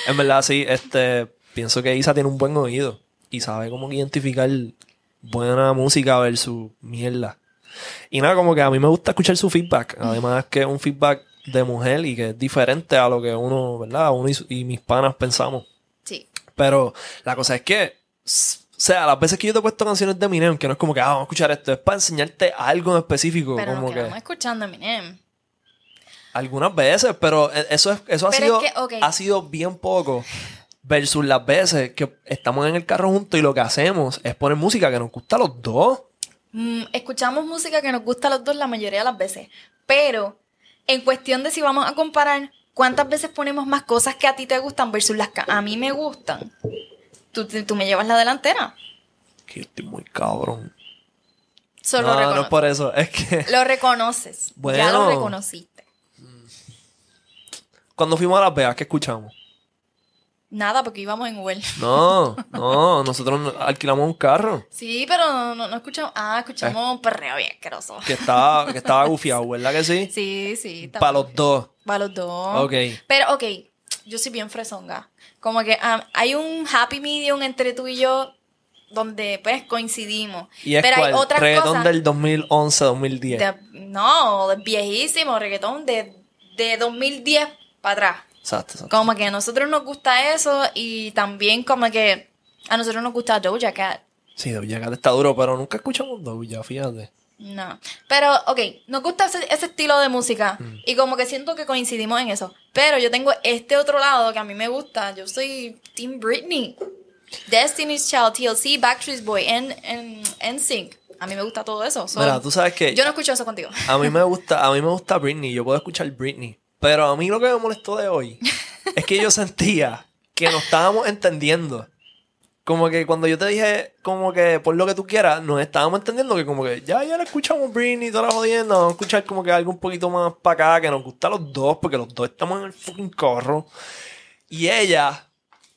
S1: En verdad, sí, este, pienso que Isa tiene un buen oído y sabe cómo identificar buena música versus mierda. Y nada, como que a mí me gusta escuchar su feedback. Además que es un feedback de mujer y que es diferente a lo que uno, ¿verdad? Uno y, y mis panas pensamos.
S2: sí.
S1: Pero la cosa es que, o sea, las veces que yo te he puesto canciones de Eminem, que no es como que, ah, vamos a escuchar esto, es para enseñarte algo en específico.
S2: Pero
S1: como que
S2: quedamos escuchando Eminem.
S1: algunas veces, pero e- eso, es, eso ha, sido,
S2: es que, ok.
S1: ha sido bien poco. Versus las veces que estamos en el carro juntos y lo que hacemos es poner música que nos gusta a los dos.
S2: Mm, escuchamos música que nos gusta a los dos la mayoría de las veces. Pero, en cuestión de si vamos a comparar cuántas veces ponemos más cosas que a ti te gustan versus las que a mí me gustan, tú, tú me llevas la delantera.
S1: Que estoy muy cabrón.
S2: Solo
S1: no, no
S2: recono-
S1: es por eso. Es que
S2: Lo reconoces. Ya lo reconociste.
S1: cuando fuimos a Las Vegas, ¿qué escuchamos?
S2: Nada, porque íbamos en Uber.
S1: No, no, nosotros no- alquilamos un carro
S2: Sí, pero no, no, no escuchamos. Ah, escuchamos un perreo bien asqueroso.
S1: que estaba, que estaba gufiado, ¿verdad que sí?
S2: Sí, sí.
S1: Para los dos.
S2: Para los dos.
S1: Ok.
S2: Pero, ok, yo soy bien fresonga. Como que ah, hay un happy medium entre tú y yo donde pues coincidimos.
S1: Y es
S2: Pero hay
S1: cuál?
S2: otras
S1: reggaetón
S2: cosas.
S1: del 2011, 2010.
S2: de- no, viejísimo, reggaetón de, de 2010 para atrás.
S1: Exacto, exacto.
S2: Como que a nosotros nos gusta eso y también como que a nosotros nos gusta Doja Cat.
S1: Sí, Doja Cat está duro, pero nunca escuchamos Doja, fíjate.
S2: No. Pero, ok, nos gusta ese, ese estilo de música.
S1: Mm.
S2: Y como que siento que coincidimos en eso. Pero yo tengo este otro lado que a mí me gusta. Yo soy Team Britney. Destiny's Child, TLC, Backstreet Boy, en, en, NSYNC. A mí me gusta todo eso. So,
S1: Mira, tú sabes que
S2: yo no escucho eso contigo.
S1: a mí me gusta, a mí me gusta Britney, yo puedo escuchar Britney, pero a mí lo que me molestó de hoy es que yo sentía que no estábamos entendiendo. Como que cuando yo te dije, como que por lo que tú quieras, nos estábamos entendiendo que como que ya, ya la escuchamos Britney, toda la jodienda, vamos a escuchar como que algo un poquito más para acá, que nos gusta a los dos, porque los dos estamos en el fucking corro. Y ella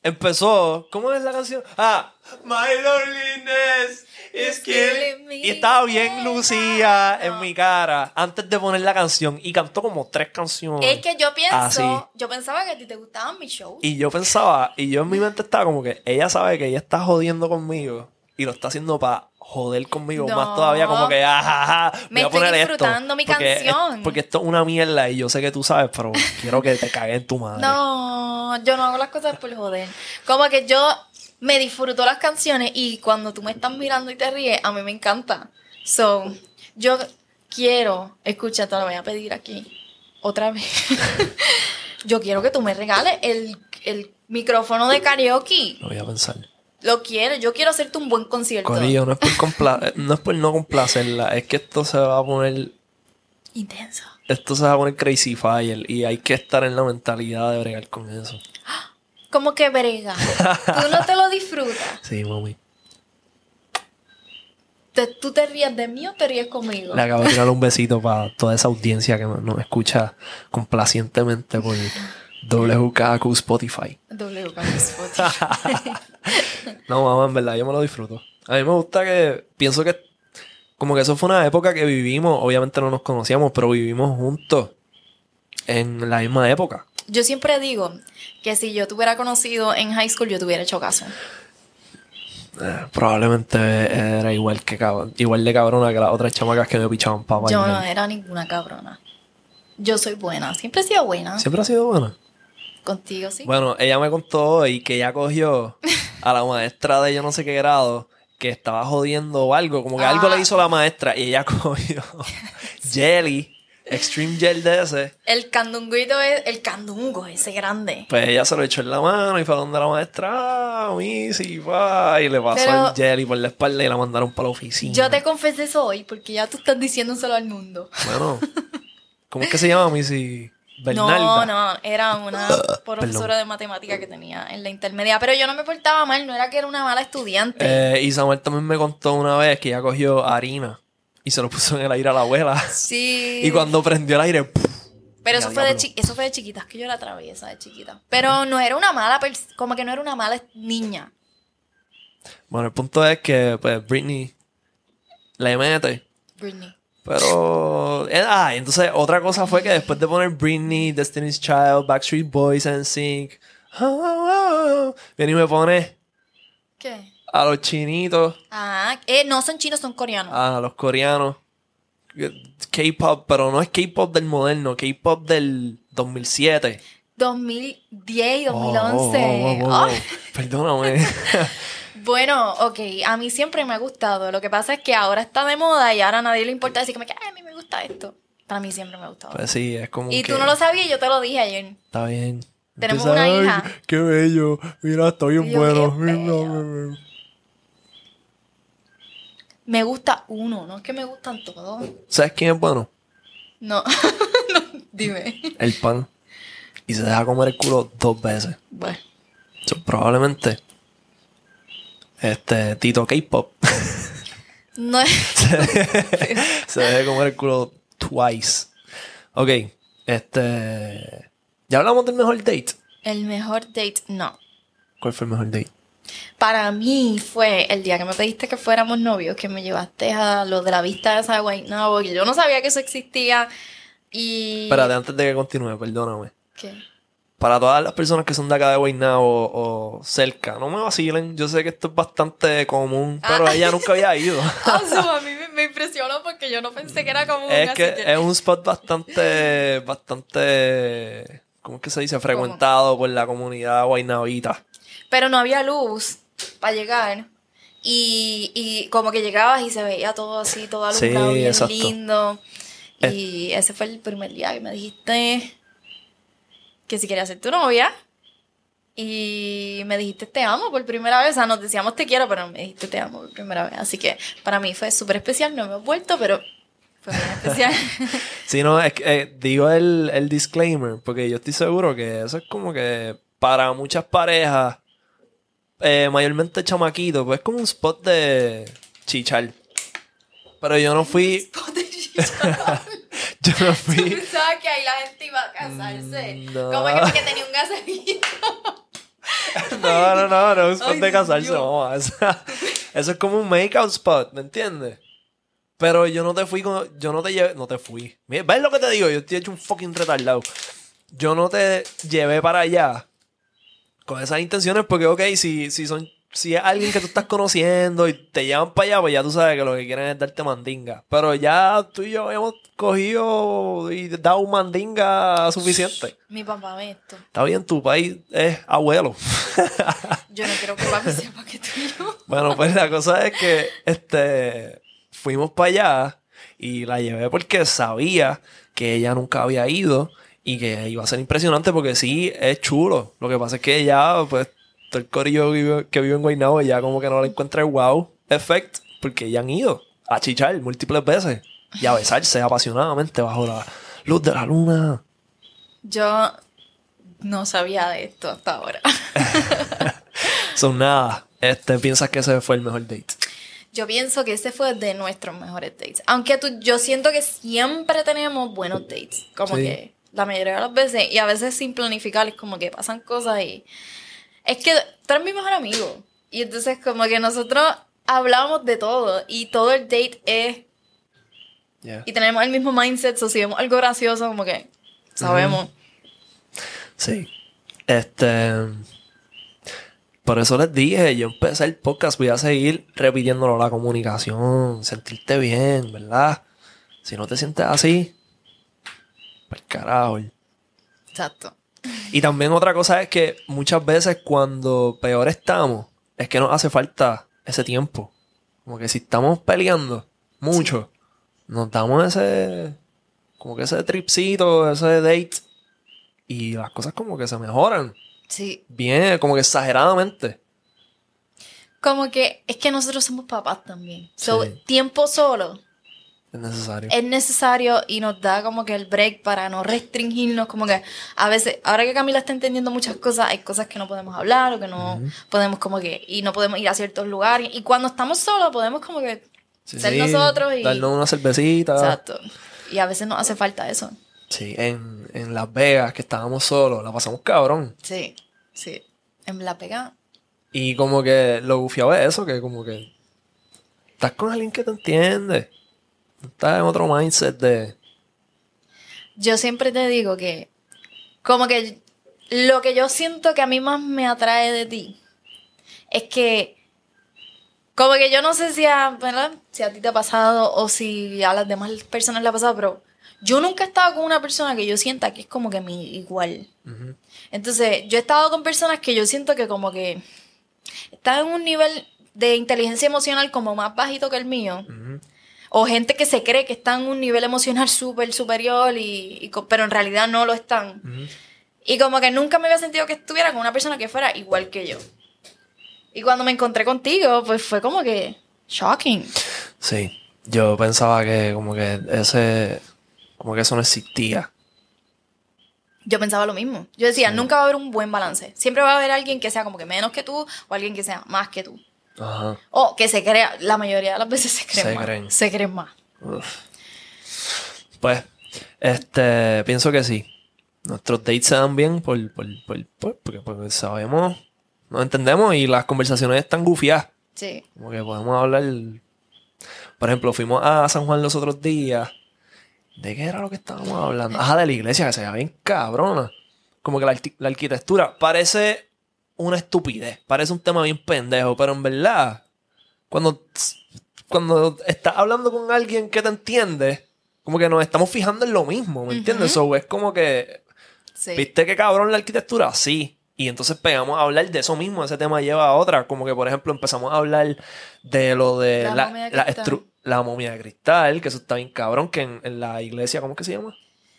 S1: empezó, ¿cómo es la canción? Ah, My loneliness is killing me. Y estaba bien lucía en mi cara antes de poner la canción y cantó como tres canciones.
S2: Es que yo pienso,
S1: Así.
S2: yo pensaba que a ti te gustaban mis shows.
S1: Y yo pensaba, y yo en mi mente estaba como que ella sabe que ella está jodiendo conmigo y lo está haciendo para joder conmigo
S2: No.
S1: más todavía, como que, ajaja, voy
S2: Me
S1: a
S2: estoy
S1: poner esto.
S2: disfrutando mi
S1: porque
S2: canción.
S1: porque esto es una mierda y yo sé que tú sabes, pero quiero que te cague en tu madre.
S2: No, yo no hago las cosas por joder. Como que yo, me disfruto las canciones y cuando tú me estás mirando y te ríes, a mí me encanta. So, yo quiero, escucha, te lo voy a pedir aquí otra vez. yo quiero que tú me regales el, el micrófono de karaoke.
S1: Lo voy a pensar.
S2: Lo quiero, yo quiero hacerte un buen concierto.
S1: Corillo, no es por, compla- no, es por no complacerla, es que esto se va a poner
S2: Intenso.
S1: esto se va a poner crazy fire y hay que estar en la mentalidad de bregar con eso.
S2: Como que brega. Tú no te lo disfrutas.
S1: Sí, mami.
S2: Te- tú te ríes de mí o te ríes conmigo.
S1: Le acabo de tirar un besito para toda esa audiencia que nos escucha complacientemente por WKQ Spotify.
S2: Spotify.
S1: No, mamá, en verdad, yo me lo disfruto. A mí me gusta que. Pienso que. Como que eso fue una época que vivimos. Obviamente no nos conocíamos, pero vivimos juntos. En la misma época.
S2: Yo siempre digo que si yo te hubiera conocido en high school, yo te hubiera hecho caso.
S1: Eh, probablemente era igual que cab- igual de cabrona que las otras chamacas que me pichaban para
S2: Yo no era ninguna cabrona. Yo soy buena. Siempre he sido buena.
S1: Siempre ha sido buena.
S2: Contigo, sí.
S1: Bueno, ella me contó hoy que ella cogió a la maestra de yo no sé qué grado que estaba jodiendo o algo, como que algo
S2: Ah.
S1: le hizo la maestra y ella cogió jelly, extreme gel de ese,
S2: El candunguito es el candungo, ese grande.
S1: pues ella se lo echó en la mano y fue a donde la maestra, ah, Missy, va, y le pasó
S2: Pero-
S1: el jelly por la espalda y la mandaron para la oficina.
S2: Yo te confesé eso hoy porque ya tú estás diciéndoselo al mundo.
S1: Bueno, ¿cómo es que se llama Missy? Bernalda.
S2: No, no, era una profesora de matemática que tenía en la intermedia. Pero yo no me portaba mal, no era que era una mala estudiante.
S1: Eh, y Samuel también me contó una vez que ella cogió harina y se lo puso en el aire a la abuela.
S2: sí.
S1: Y cuando prendió el aire.
S2: Pero eso fue, de chi- eso fue de chiquita, es que yo era traviesa de chiquita. Pero no era una mala, como que no era una mala niña.
S1: Bueno, el punto es que pues, Britney le mete.
S2: Britney.
S1: Pero. eh, Ah, entonces otra cosa fue que después de poner Britney, Destiny's Child, Backstreet Boys, NSYNC, viene y me pone
S2: ¿Qué?
S1: a los chinitos,
S2: Ah, eh, no son chinos, son coreanos.
S1: a los coreanos, K-pop, pero no es K-pop del moderno, K-pop del 2007.
S2: 2010 y
S1: Oh,
S2: 2011.
S1: oh, oh, oh, oh.
S2: Ay.
S1: Perdóname.
S2: Bueno, ok, a mí siempre me ha gustado. Lo que pasa es que ahora está de moda y ahora a nadie le importa decir que "Ay, a mí me gusta esto. Para mí siempre me ha gustado.
S1: pues sí, es como.
S2: y
S1: que-
S2: tú no lo sabías y yo te lo dije ayer.
S1: Está bien.
S2: Tenemos
S1: Empieza,
S2: una
S1: "Ay,
S2: hija".
S1: Qué bello. Mira, está bien
S2: yo,
S1: bueno.
S2: "Qué bello". Me gusta uno, no es que me gustan todos.
S1: ¿Sabes quién es bueno?
S2: No, No, dime.
S1: El pan. Y se deja comer el culo dos veces.
S2: Bueno,
S1: probablemente. Este, Tito K-pop.
S2: no es...
S1: se deje comer el culo twice. Ok. Este. ¿Ya hablamos del mejor date?
S2: El mejor date, no.
S1: ¿Cuál fue el mejor date?
S2: Para mí fue el día que me pediste que fuéramos novios, que me llevaste a lo de la vista esa de Guaynabo, que yo no sabía que eso existía. Y...
S1: Espérate, antes de que continúe, perdóname.
S2: ¿Qué?
S1: Para todas las personas que son de acá de Guaynabo o, o cerca, no me vacilen. Yo sé que esto es bastante común, pero
S2: Ah.
S1: ella nunca había ido.
S2: Ah, so, a mí me, me impresionó porque yo no pensé que era como
S1: es
S2: así
S1: que es un spot bastante, bastante, ¿cómo es que se dice? Frecuentado por la comunidad guaynabita.
S2: Pero no había luz para llegar. Y, y como que llegabas y se veía todo así, todo alumbrado
S1: Sí,
S2: bien
S1: exacto.
S2: lindo. Y ese fue el primer día que me dijiste que si quería ser tu novia. Y me dijiste te amo por primera vez. O sea, nos decíamos te quiero, pero me dijiste te amo por primera vez. Así que para mí fue súper especial. No me he vuelto, pero fue muy especial.
S1: Si no, es que, eh, digo el, el disclaimer, porque yo estoy seguro que eso es como que para muchas parejas, eh, mayormente chamaquitos, pues es como un spot de chichar. Pero yo no fui, yo no
S2: Yo
S1: fui,
S2: pensaba que ahí la gente iba a casarse.
S1: Mm, no.
S2: Como que porque tenía un gasecito.
S1: no, no, no, no es un spot
S2: Ay,
S1: de casarse, no, eso, eso es como un make-out spot, ¿me entiendes? Pero yo no te fui con, yo no te llevé, no te fui. ¿Ves lo que te digo? Yo estoy hecho un fucking retardado. Yo no te llevé para allá con esas intenciones porque, ok, si, si son si es alguien que tú estás conociendo y te llevan para allá, pues ya tú sabes que lo que quieren es darte mandinga. Pero ya tú y yo hemos cogido y dado mandinga suficiente.
S2: Mi papá ve esto.
S1: Está bien, tu país es abuelo.
S2: Yo no quiero que papi sepa que tú y yo.
S1: Bueno, pues la cosa es que este fuimos para allá y la llevé porque sabía que ella nunca había ido y que iba a ser impresionante porque sí, es chulo. Lo que pasa es que ya, pues, todo el corillo que vive, que vive en Guaynabo ya como que no le encuentra el wow effect porque ya han ido a chichar múltiples veces y a besarse apasionadamente bajo la luz de la luna.
S2: Yo no sabía de esto hasta ahora.
S1: Son nada. Este, ¿piensas que ese fue el mejor date?
S2: Yo pienso que ese fue de nuestros mejores dates. Aunque tú, yo siento que siempre tenemos buenos dates. Como
S1: Sí.
S2: que la mayoría de las veces. Y a veces sin planificar es como que pasan cosas y... Es que tú eres mi mejor amigo. Y entonces como que nosotros hablamos de todo. Y todo el date es...
S1: Yeah.
S2: Y tenemos el mismo mindset. O si vemos algo gracioso como que sabemos.
S1: Sí. Este. Por eso les dije, yo empecé el podcast, voy a seguir repitiéndolo la comunicación, sentirte bien, ¿verdad? Si no te sientes así, pues carajo.
S2: Exacto.
S1: Y también otra cosa es que muchas veces cuando peor estamos, es que nos hace falta ese tiempo. Como que si estamos peleando mucho, nos damos ese, como que ese tripcito, ese date, y las cosas como que se mejoran.
S2: Sí.
S1: Bien, como que exageradamente.
S2: Como que es que nosotros somos papás también. So,
S1: Sí.
S2: tiempo solo
S1: Es necesario.
S2: es necesario y nos da como que el break para no restringirnos, como que a veces, ahora que Camila está entendiendo muchas cosas, hay cosas que no podemos hablar o que no podemos como que, y no podemos ir a ciertos lugares. Y cuando estamos solos podemos como que
S1: Sí,
S2: ser
S1: sí,
S2: nosotros y...
S1: Darnos una cervecita.
S2: Exacto. Y a veces nos hace falta eso.
S1: Sí, en, en Las Vegas, que estábamos solos, la pasamos cabrón.
S2: Sí, sí. En la pega.
S1: Y como que lo gufiado es eso, que como que estás con alguien que te entiende. Estás en otro mindset de...
S2: Yo siempre te digo que como que lo que yo siento que a mí más me atrae de ti es que como que yo no sé si a, ¿verdad? si a ti te ha pasado o si a las demás personas le ha pasado, pero yo nunca he estado con una persona que yo sienta que es como que mi igual. Entonces, yo he estado con personas que yo siento que como que están en un nivel de inteligencia emocional como más bajito que el mío. O gente que se cree que está en un nivel emocional súper superior, y, pero en realidad no lo están. Y como que nunca me había sentido que estuviera con una persona que fuera igual que yo. Y cuando me encontré contigo, pues fue como que shocking.
S1: Sí, yo pensaba que como que ese... Como que eso no existía.
S2: Yo pensaba lo mismo. Yo decía, nunca va a haber un buen balance. Siempre va a haber alguien que sea como que menos que tú o alguien que sea más que tú.
S1: Ajá.
S2: O que se crea, la mayoría de las veces se creen
S1: Se
S2: más.
S1: creen.
S2: Se creen más.
S1: Uf. Pues, este, pienso que sí. Nuestros dates se dan bien por, por, por- por- porque sabemos, nos entendemos y las conversaciones están gufiadas.
S2: Sí.
S1: Como que podemos hablar. Por ejemplo, fuimos a San Juan los otros días. ¿De qué era lo que estábamos hablando? Ajá, de la iglesia, que se veía bien cabrona. Como que la arquitectura parece una estupidez. Parece un tema bien pendejo, pero en verdad, cuando, cuando estás hablando con alguien que te entiende, como que nos estamos fijando en lo mismo, ¿me entiendes? So, es como que
S2: Sí.
S1: ¿Viste qué cabrón la arquitectura? Sí. Y entonces pegamos a hablar de eso mismo. Ese tema lleva a otra. Como que, por ejemplo, empezamos a hablar de lo de
S2: La
S1: la,
S2: momia de
S1: la,
S2: cristal.
S1: estru- la momia de cristal, que eso está bien cabrón, que en, en la iglesia, ¿cómo que se llama?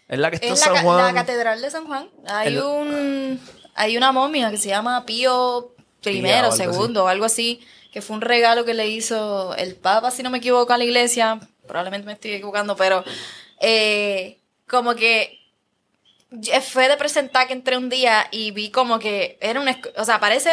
S1: Es la que está en San Juan.
S2: la catedral de San Juan. Hay
S1: El-
S2: un hay una momia que se llama Pío primero,
S1: así.
S2: segundo o algo así, que fue un regalo que le hizo el Papa, si no me equivoco, a la iglesia. Probablemente me estoy equivocando, pero eh, como que ya fue de presentar que entré un día y vi como que era una, escu- o sea, parece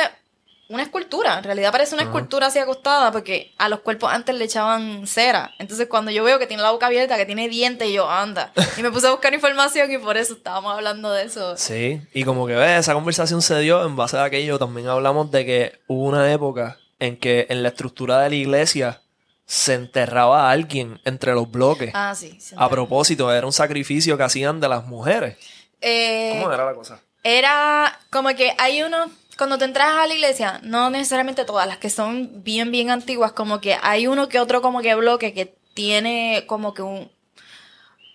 S2: una escultura, en realidad parece una
S1: Ajá.
S2: escultura así acostada porque a los cuerpos antes le echaban cera. Entonces cuando yo veo que tiene la boca abierta, que tiene dientes, y yo, anda. Y me puse a buscar información y por eso estábamos hablando de eso.
S1: Sí. Y como que ves, esa conversación se dio en base a aquello. También hablamos de que hubo una época en que en la estructura de la iglesia se enterraba a alguien entre los bloques.
S2: Ah, sí. sí,
S1: a propósito, era un sacrificio que hacían de las mujeres.
S2: Eh,
S1: ¿Cómo era la cosa?
S2: Era como que hay unos, cuando te entras a la iglesia, no necesariamente todas, las que son bien, bien antiguas, como que hay uno que otro como que bloque que tiene como que un...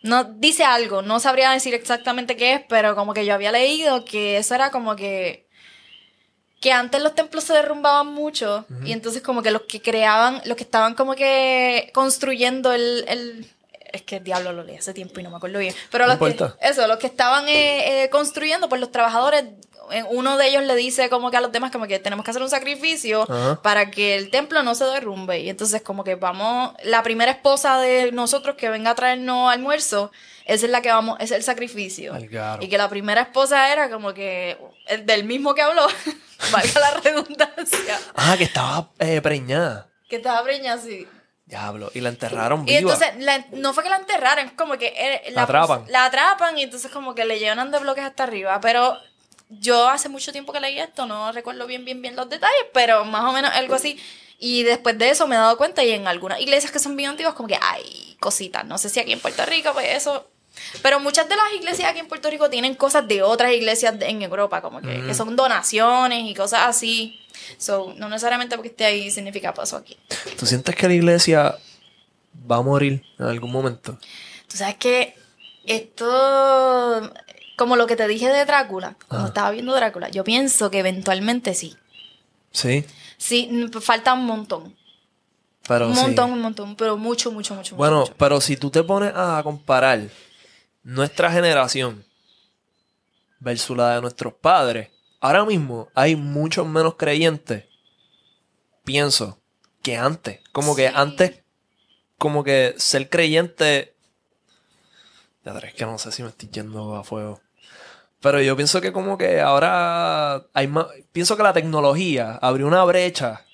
S2: No dice algo, no sabría decir exactamente qué es, pero como que yo había leído que eso era como que que antes los templos se derrumbaban mucho y entonces como que los que creaban, los que estaban como que construyendo el, el es que el diablo lo leí hace tiempo y no me acuerdo bien, pero los que, eso, los que estaban eh, eh, construyendo, pues los trabajadores, uno de ellos le dice como que a los demás como que tenemos que hacer un sacrificio para que el templo no se derrumbe y entonces como que vamos, la primera esposa de nosotros que venga a traernos almuerzo, esa es la que vamos, es el sacrificio.
S1: Algaro.
S2: Y que la primera esposa era como que el del mismo que habló, valga la redundancia,
S1: Ah, que estaba eh, preñada.
S2: que estaba preñada así.
S1: Diablo. Y la enterraron
S2: Y
S1: viva.
S2: entonces, la- no fue que la enterraran, es como que eh,
S1: La atrapan.
S2: La atrapan y entonces como que le llenan de bloques hasta arriba. Pero yo hace mucho tiempo que leí esto, no recuerdo bien, bien, bien los detalles, pero más o menos algo así. Y después de eso me he dado cuenta y en algunas iglesias que son bien antiguas como que hay cositas. No sé si aquí en Puerto Rico, pues eso... Pero muchas de las iglesias aquí en Puerto Rico tienen cosas de otras iglesias en Europa, como que, que son donaciones y cosas así. So, no necesariamente porque esté ahí significa paso aquí.
S1: ¿Tú sientes que la iglesia va a morir en algún momento?
S2: Tú sabes que esto, como lo que te dije de Drácula, cuando
S1: Ajá.
S2: estaba viendo Drácula, yo pienso que eventualmente sí.
S1: Sí.
S2: Sí, falta un montón.
S1: Pero
S2: un
S1: sí.
S2: montón, un montón, pero mucho, mucho, mucho.
S1: Bueno,
S2: mucho,
S1: pero si tú te pones a comparar nuestra generación versus la de nuestros padres, ahora mismo hay muchos menos creyentes, pienso, que antes. Como que antes, como que ser creyente... Ya es que no sé si me estoy yendo a fuego. Pero yo pienso que como que ahora hay más... Pienso que la tecnología abrió una brecha,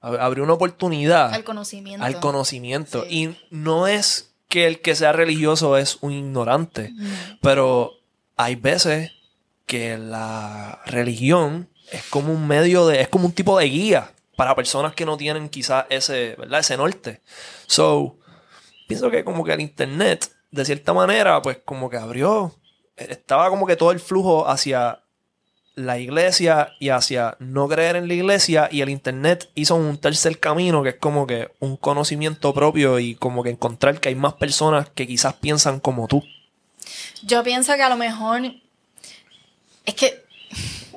S1: ab- abrió una oportunidad
S2: Al conocimiento.
S1: al conocimiento.
S2: Sí.
S1: Y no es que el que sea religioso es un ignorante,
S2: Mm.
S1: pero hay veces que la religión es como un medio de, es como un tipo de guía para personas que no tienen quizás ese, ¿verdad? Ese norte. So, pienso que como que el internet, de cierta manera, pues como que abrió, estaba como que todo el flujo hacia la iglesia y hacia no creer en la iglesia y el internet hizo un tercer camino que es como que un conocimiento propio y como que encontrar que hay más personas que quizás piensan como tú.
S2: Yo pienso que a lo mejor es que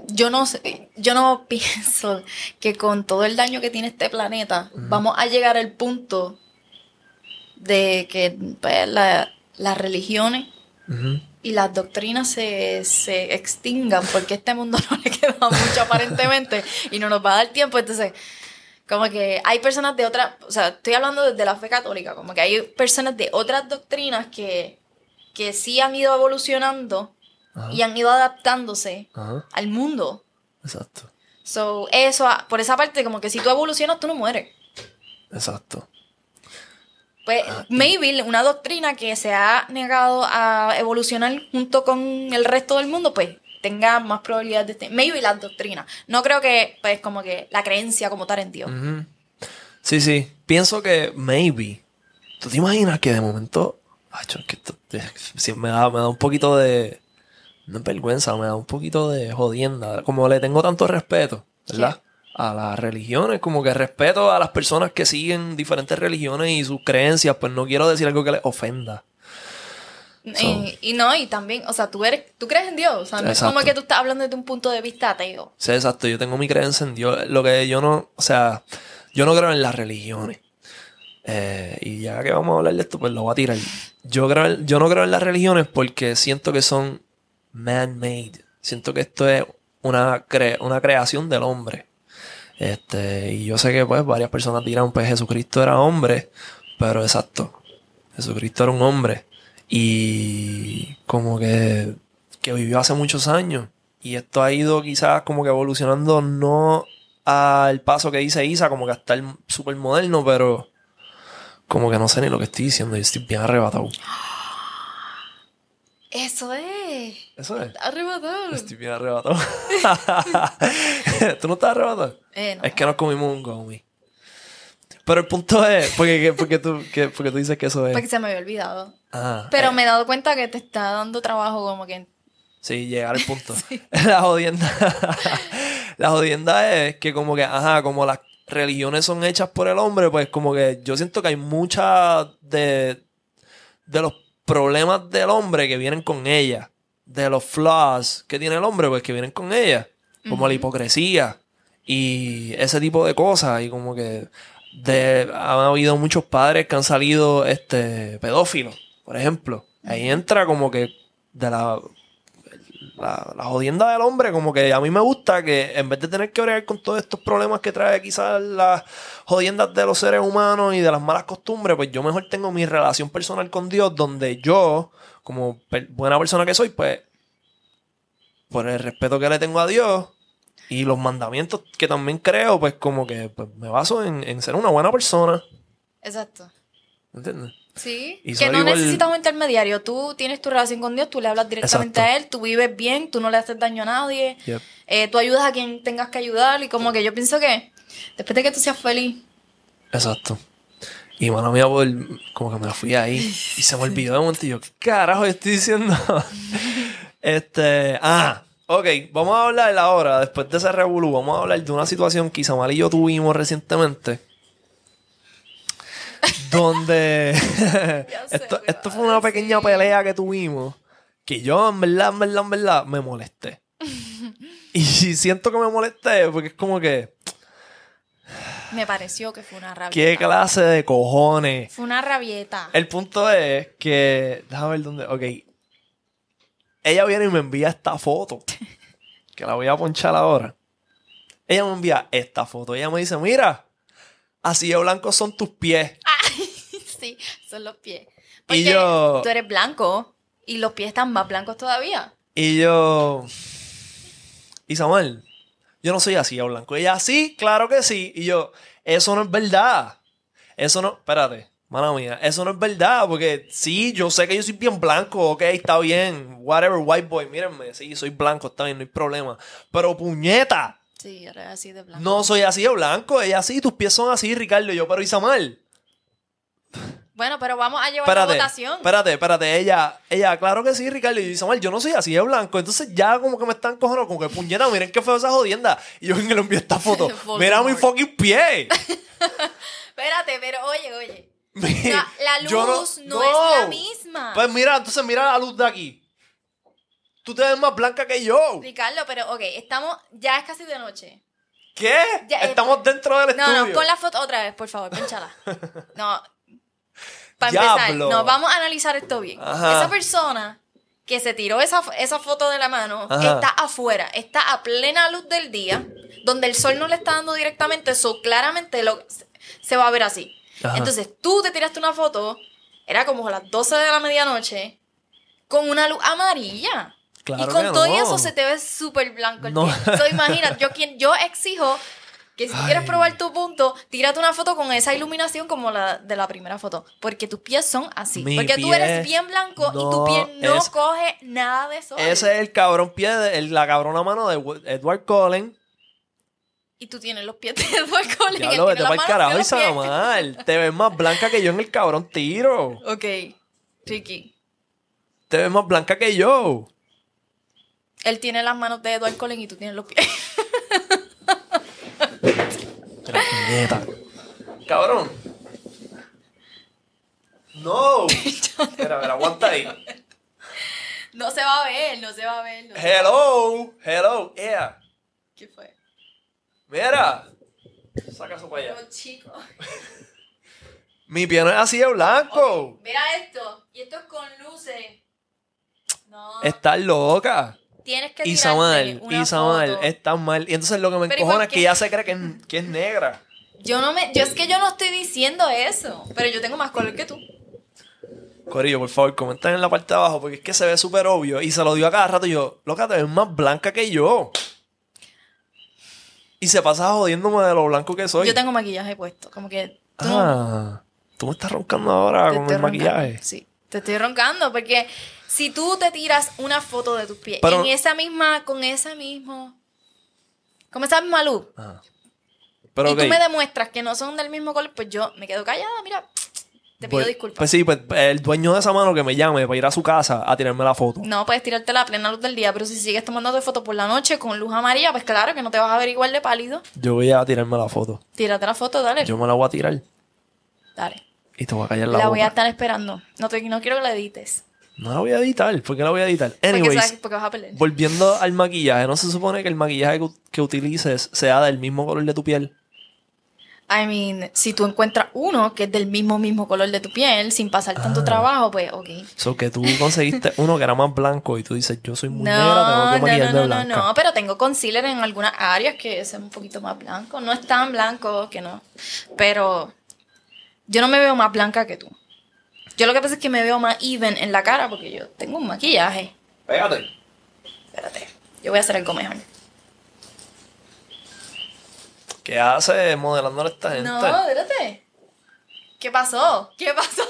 S2: yo no sé, yo no pienso que con todo el daño que tiene este planeta vamos a llegar al punto de que pues, la- las religiones y las doctrinas se, se extingan porque este mundo no le queda mucho aparentemente y no nos va a dar tiempo. Entonces, como que hay personas de otras, o sea, estoy hablando desde la fe católica, como que hay personas de otras doctrinas que, que sí han ido evolucionando
S1: Ajá.
S2: y han ido adaptándose
S1: Ajá,
S2: al mundo.
S1: exacto,
S2: So, eso, por esa parte, como que si tú evolucionas, tú no mueres.
S1: exacto.
S2: Pues, maybe una doctrina que se ha negado a evolucionar junto con el resto del mundo, pues tenga más probabilidades de... este- Maybe las doctrinas. No creo que, pues, como que la creencia como tal en Dios.
S1: Sí, sí. Pienso que maybe. ¿Tú te imaginas que de momento. Es que esto- sí, me, da, me da un poquito de. No es vergüenza, me da un poquito de jodienda. Como le tengo tanto respeto, ¿verdad? A las religiones, como que respeto a las personas que siguen diferentes religiones y sus creencias, pues no quiero decir algo que les ofenda.
S2: Y, y no, y también, o sea, tú eres, tú crees en Dios. O sea, no es como que tú estás hablando desde un punto de vista ateo.
S1: Sí, exacto. Yo tengo mi creencia en Dios. Lo que yo no, o sea, yo no creo en las religiones. Eh, y ya que vamos a hablar de esto, pues lo voy a tirar. Yo, creo, yo no creo en las religiones porque siento que son man-made. Siento que esto es una, cre- una creación del hombre. Este, y yo sé que pues varias personas dirán, pues Jesucristo era hombre, pero exacto. Jesucristo era un hombre. Y como que, que vivió hace muchos años. Y esto ha ido quizás como que evolucionando no al paso que dice Isa, como que hasta el súper moderno, pero como que no sé ni lo que estoy diciendo. Yo estoy bien arrebatado.
S2: Eso es.
S1: Eso es.
S2: Arrebatar.
S1: Estoy bien arrebatado. ¿Tú no estás arrebatado?
S2: Eh, no.
S1: Es que nos comimos un gummy. Pero el punto es, porque, porque, tú, que, porque tú dices que eso es...
S2: Porque se me había olvidado.
S1: Ah,
S2: Pero
S1: eh,
S2: me he dado cuenta que te está dando trabajo como que...
S1: Sí, llegar al punto. La jodienda. La jodienda es que como que, ajá, como las religiones son hechas por el hombre, pues como que yo siento que hay muchas de, de los problemas del hombre que vienen con ella. De los flaws que tiene el hombre, pues que vienen con ella. Como la hipocresía y ese tipo de cosas. Y como que de, han habido muchos padres que han salido este pedófilos, por ejemplo. Ahí entra como que de la, la, la jodienda del hombre, como que a mí me gusta que en vez de tener que bregar con todos estos problemas que trae quizás las jodiendas de los seres humanos y de las malas costumbres, pues yo mejor tengo mi relación personal con Dios, donde yo, como per- buena persona que soy, pues por el respeto que le tengo a Dios y los mandamientos que también creo, pues como que pues, me baso en, en ser una buena persona.
S2: Exacto.
S1: ¿Entiendes?
S2: Sí.
S1: Y
S2: que no necesitas un intermediario. Tú tienes tu relación con Dios, tú le hablas directamente
S1: Exacto.
S2: a Él, tú vives bien, tú no le haces daño a nadie.
S1: Yep.
S2: Eh, tú ayudas a quien tengas que ayudar y como que yo pienso que después de que tú seas feliz,
S1: Exacto. Y mano mía, por, como que me fui ahí y se me olvidó de momento y yo, ¿qué carajo estoy diciendo? este, ah, ok, vamos a hablar ahora, después de ese revolú, vamos a hablar de una situación que Isamal y yo tuvimos recientemente. Donde esto, esto fue una pequeña pelea que tuvimos que yo en verdad, en verdad, en verdad me molesté. y siento que me molesté porque es como que,
S2: me pareció que fue una rabieta.
S1: ¿qué clase de cojones?
S2: Fue una rabieta.
S1: El punto es que. Déjame ver dónde. Ok. Ella viene y me envía esta foto. Que la voy a ponchar ahora. Ella me envía esta foto. Ella me dice: Mira, así de blancos son tus pies.
S2: sí, son los pies.
S1: Y
S2: Porque
S1: yo-
S2: tú eres blanco y los pies están más blancos todavía.
S1: Y yo. Y Samuel, yo no soy así de blanco. Ella, sí, claro que sí. Y yo, eso no es verdad. Eso no. Espérate, mala mía. Eso no es verdad. Porque sí, yo sé que yo soy bien blanco. Ok, está bien. Whatever, white boy. Mírenme. Sí, soy blanco. Está bien, no hay problema. Pero puñeta.
S2: Sí, eres así de blanco.
S1: No soy así de blanco. Ella, sí, tus pies son así, Ricardo. Yo, pero Isamal.
S2: Bueno, pero vamos a llevar
S1: Espérate,
S2: la votación.
S1: espérate, espérate. Ella, ella, claro que sí, Ricardo. Y yo, Samuel, yo no soy así de blanco. Entonces ya como que me están cojonando, como que puñeta, miren qué feo esa jodienda. Y yo y le envío esta foto. Mira mi fucking pie.
S2: Espérate, pero oye, oye.
S1: Mi-
S2: La, la luz no, es la misma.
S1: Pues mira, entonces mira la luz de aquí. Tú te ves más blanca que yo.
S2: Ricardo, pero ok, estamos, ya es casi de noche.
S1: ¿Qué?
S2: Ya, eh,
S1: Estamos dentro del
S2: No,
S1: estudio.
S2: no, pon la foto otra vez, por favor, pinchala. No. Para empezar, no, vamos a analizar esto bien.
S1: Ajá.
S2: Esa persona que se tiró esa, esa foto de la mano
S1: Ajá.
S2: está afuera, está a plena luz del día, donde el sol no le está dando directamente, eso claramente lo, se va a ver así.
S1: Ajá.
S2: Entonces tú te tiraste una foto, era como a las 12 de la medianoche, con una luz amarilla.
S1: Claro
S2: y con todo
S1: no.
S2: eso se te ve súper blanco el
S1: No.
S2: So, imagina, yo, quien, yo exijo que si
S1: Ay.
S2: quieres probar tu punto, tírate una foto con esa iluminación como la de la primera foto. Porque tus pies son así.
S1: Mi
S2: porque tú eres bien blanco y tu
S1: no
S2: pie no
S1: es-
S2: coge nada de sol.
S1: Ese es el cabrón pie, de, el- la cabrona mano de Edward Cullen.
S2: Y tú tienes los pies de Edward Cullen.
S1: Ya lo vete para el carajo,
S2: los pies.
S1: Isamal. Te ves más blanca que yo en el cabrón tiro.
S2: Ok, Ricky.
S1: Te ves más blanca que yo.
S2: Él tiene las manos de Edward Cullen y tú tienes los pies.
S1: Cabrón. No. Mira, mira, aguanta ahí.
S2: no se va a ver, no se va a ver. no
S1: Hello. Hello. Yeah.
S2: ¿Qué fue?
S1: Mira. Saca eso para allá.
S2: No, chico.
S1: Mi pie no es así de blanco.
S2: Mira esto. Y esto es con luces. No.
S1: Estás loca.
S2: Tienes que tirarte
S1: Isamal,
S2: una
S1: Isamal,
S2: foto.
S1: estás mal. Y entonces lo que me
S2: Pero
S1: encojona es que ella se cree que es, que es negra.
S2: Yo no me, yo es que yo no estoy diciendo eso, pero yo tengo más color que tú.
S1: Corillo, por favor, comenten en la parte de abajo porque es que se ve súper obvio. Y se lo digo a cada rato y yo, loca, te ves más blanca que yo. Y se pasa jodiéndome de lo blanco que soy.
S2: Yo tengo maquillaje puesto, como que tú no-
S1: Ah, tú me estás roncando ahora
S2: te
S1: con el
S2: roncando.
S1: maquillaje.
S2: Sí, te estoy roncando porque si tú te tiras una foto de tus pies
S1: Pero-
S2: en esa misma, con esa mismo, con esa misma luz,
S1: Ah. Pero
S2: y tú me demuestras que no son del mismo color, pues yo me quedo callada, mira. Te pido
S1: Pues-
S2: disculpas.
S1: Pues sí, pues el dueño de esa mano que me llame para ir a su casa a tirarme la foto.
S2: No puedes tirarte la plena luz del día, pero si sigues tomándote fotos por la noche con luz amarilla, pues claro que no te vas a ver igual de pálido.
S1: Yo voy a tirarme la foto.
S2: Tírate la foto, dale.
S1: Yo me la voy a tirar
S2: Dale.
S1: y te voy a callar la,
S2: La,
S1: boca.
S2: voy a estar esperando. No, te, no quiero que la edites.
S1: No la voy a editar. ¿Por qué la voy a editar?
S2: Porque,
S1: Anyways,
S2: sabes, porque vas a perder.
S1: volviendo al maquillaje, ¿no se supone que el maquillaje que, que utilices sea del mismo color de tu piel?
S2: I mean, si tú encuentras uno que es del mismo mismo color de tu piel, sin pasar tanto
S1: Ah.
S2: trabajo, pues ok.
S1: So que tú conseguiste uno que era más blanco y tú dices, yo soy muy
S2: No,
S1: negra, tengo que
S2: no, no,
S1: maquillarme
S2: no, no,
S1: blanca.
S2: no, pero tengo concealer en algunas áreas que es un poquito más blanco. No es tan blanco que no. Pero yo no me veo más blanca que tú. Yo lo que pasa es que me veo más even en la cara porque yo tengo un maquillaje.
S1: Pégate.
S2: Espérate, yo voy a hacer algo mejor.
S1: ¿Qué hace modelándole a esta gente?
S2: No, espérate. ¿Qué pasó? ¿Qué pasó?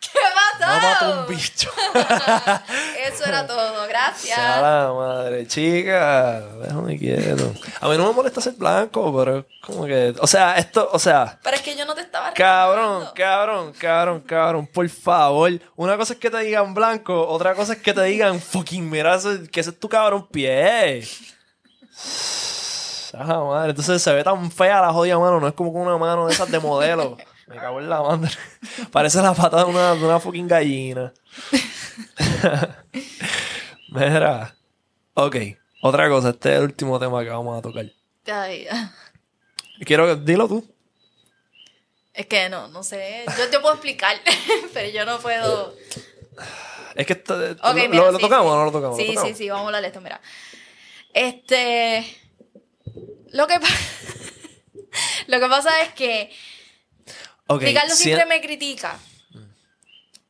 S2: ¿Qué pasó?
S1: No mató un bicho.
S2: Eso era todo, gracias.
S1: La madre, chica. Déjame quieto. A mí no me molesta ser blanco, pero como que. O sea, esto, o sea.
S2: Pero es que yo no te estaba
S1: Cabrón, cabrón, cabrón, cabrón, por favor. Una cosa es que te digan blanco, otra cosa es que te digan fucking mira, que ese es tu cabrón pie. Ajá, madre. Entonces se ve tan fea la jodida mano, no es como con una mano de esas de modelo. Me cago en la madre. Parece la pata de una, de una fucking gallina. Mira. Ok, otra cosa, este es el último tema que vamos a tocar.
S2: Ay,
S1: Quiero que, dilo tú.
S2: Es que no, no sé. Yo te puedo explicar, pero yo no puedo.
S1: Es que esto-
S2: Ok,
S1: lo,
S2: mira,
S1: lo- lo
S2: sí,
S1: tocamos
S2: sí.
S1: o no lo tocamos.
S2: Sí,
S1: ¿Lo tocamos?
S2: sí, sí, vamos a hablar de esto, mira. Este. Lo que, pa- lo que pasa es que
S1: Ok,
S2: Ricardo
S1: si-
S2: siempre me critica.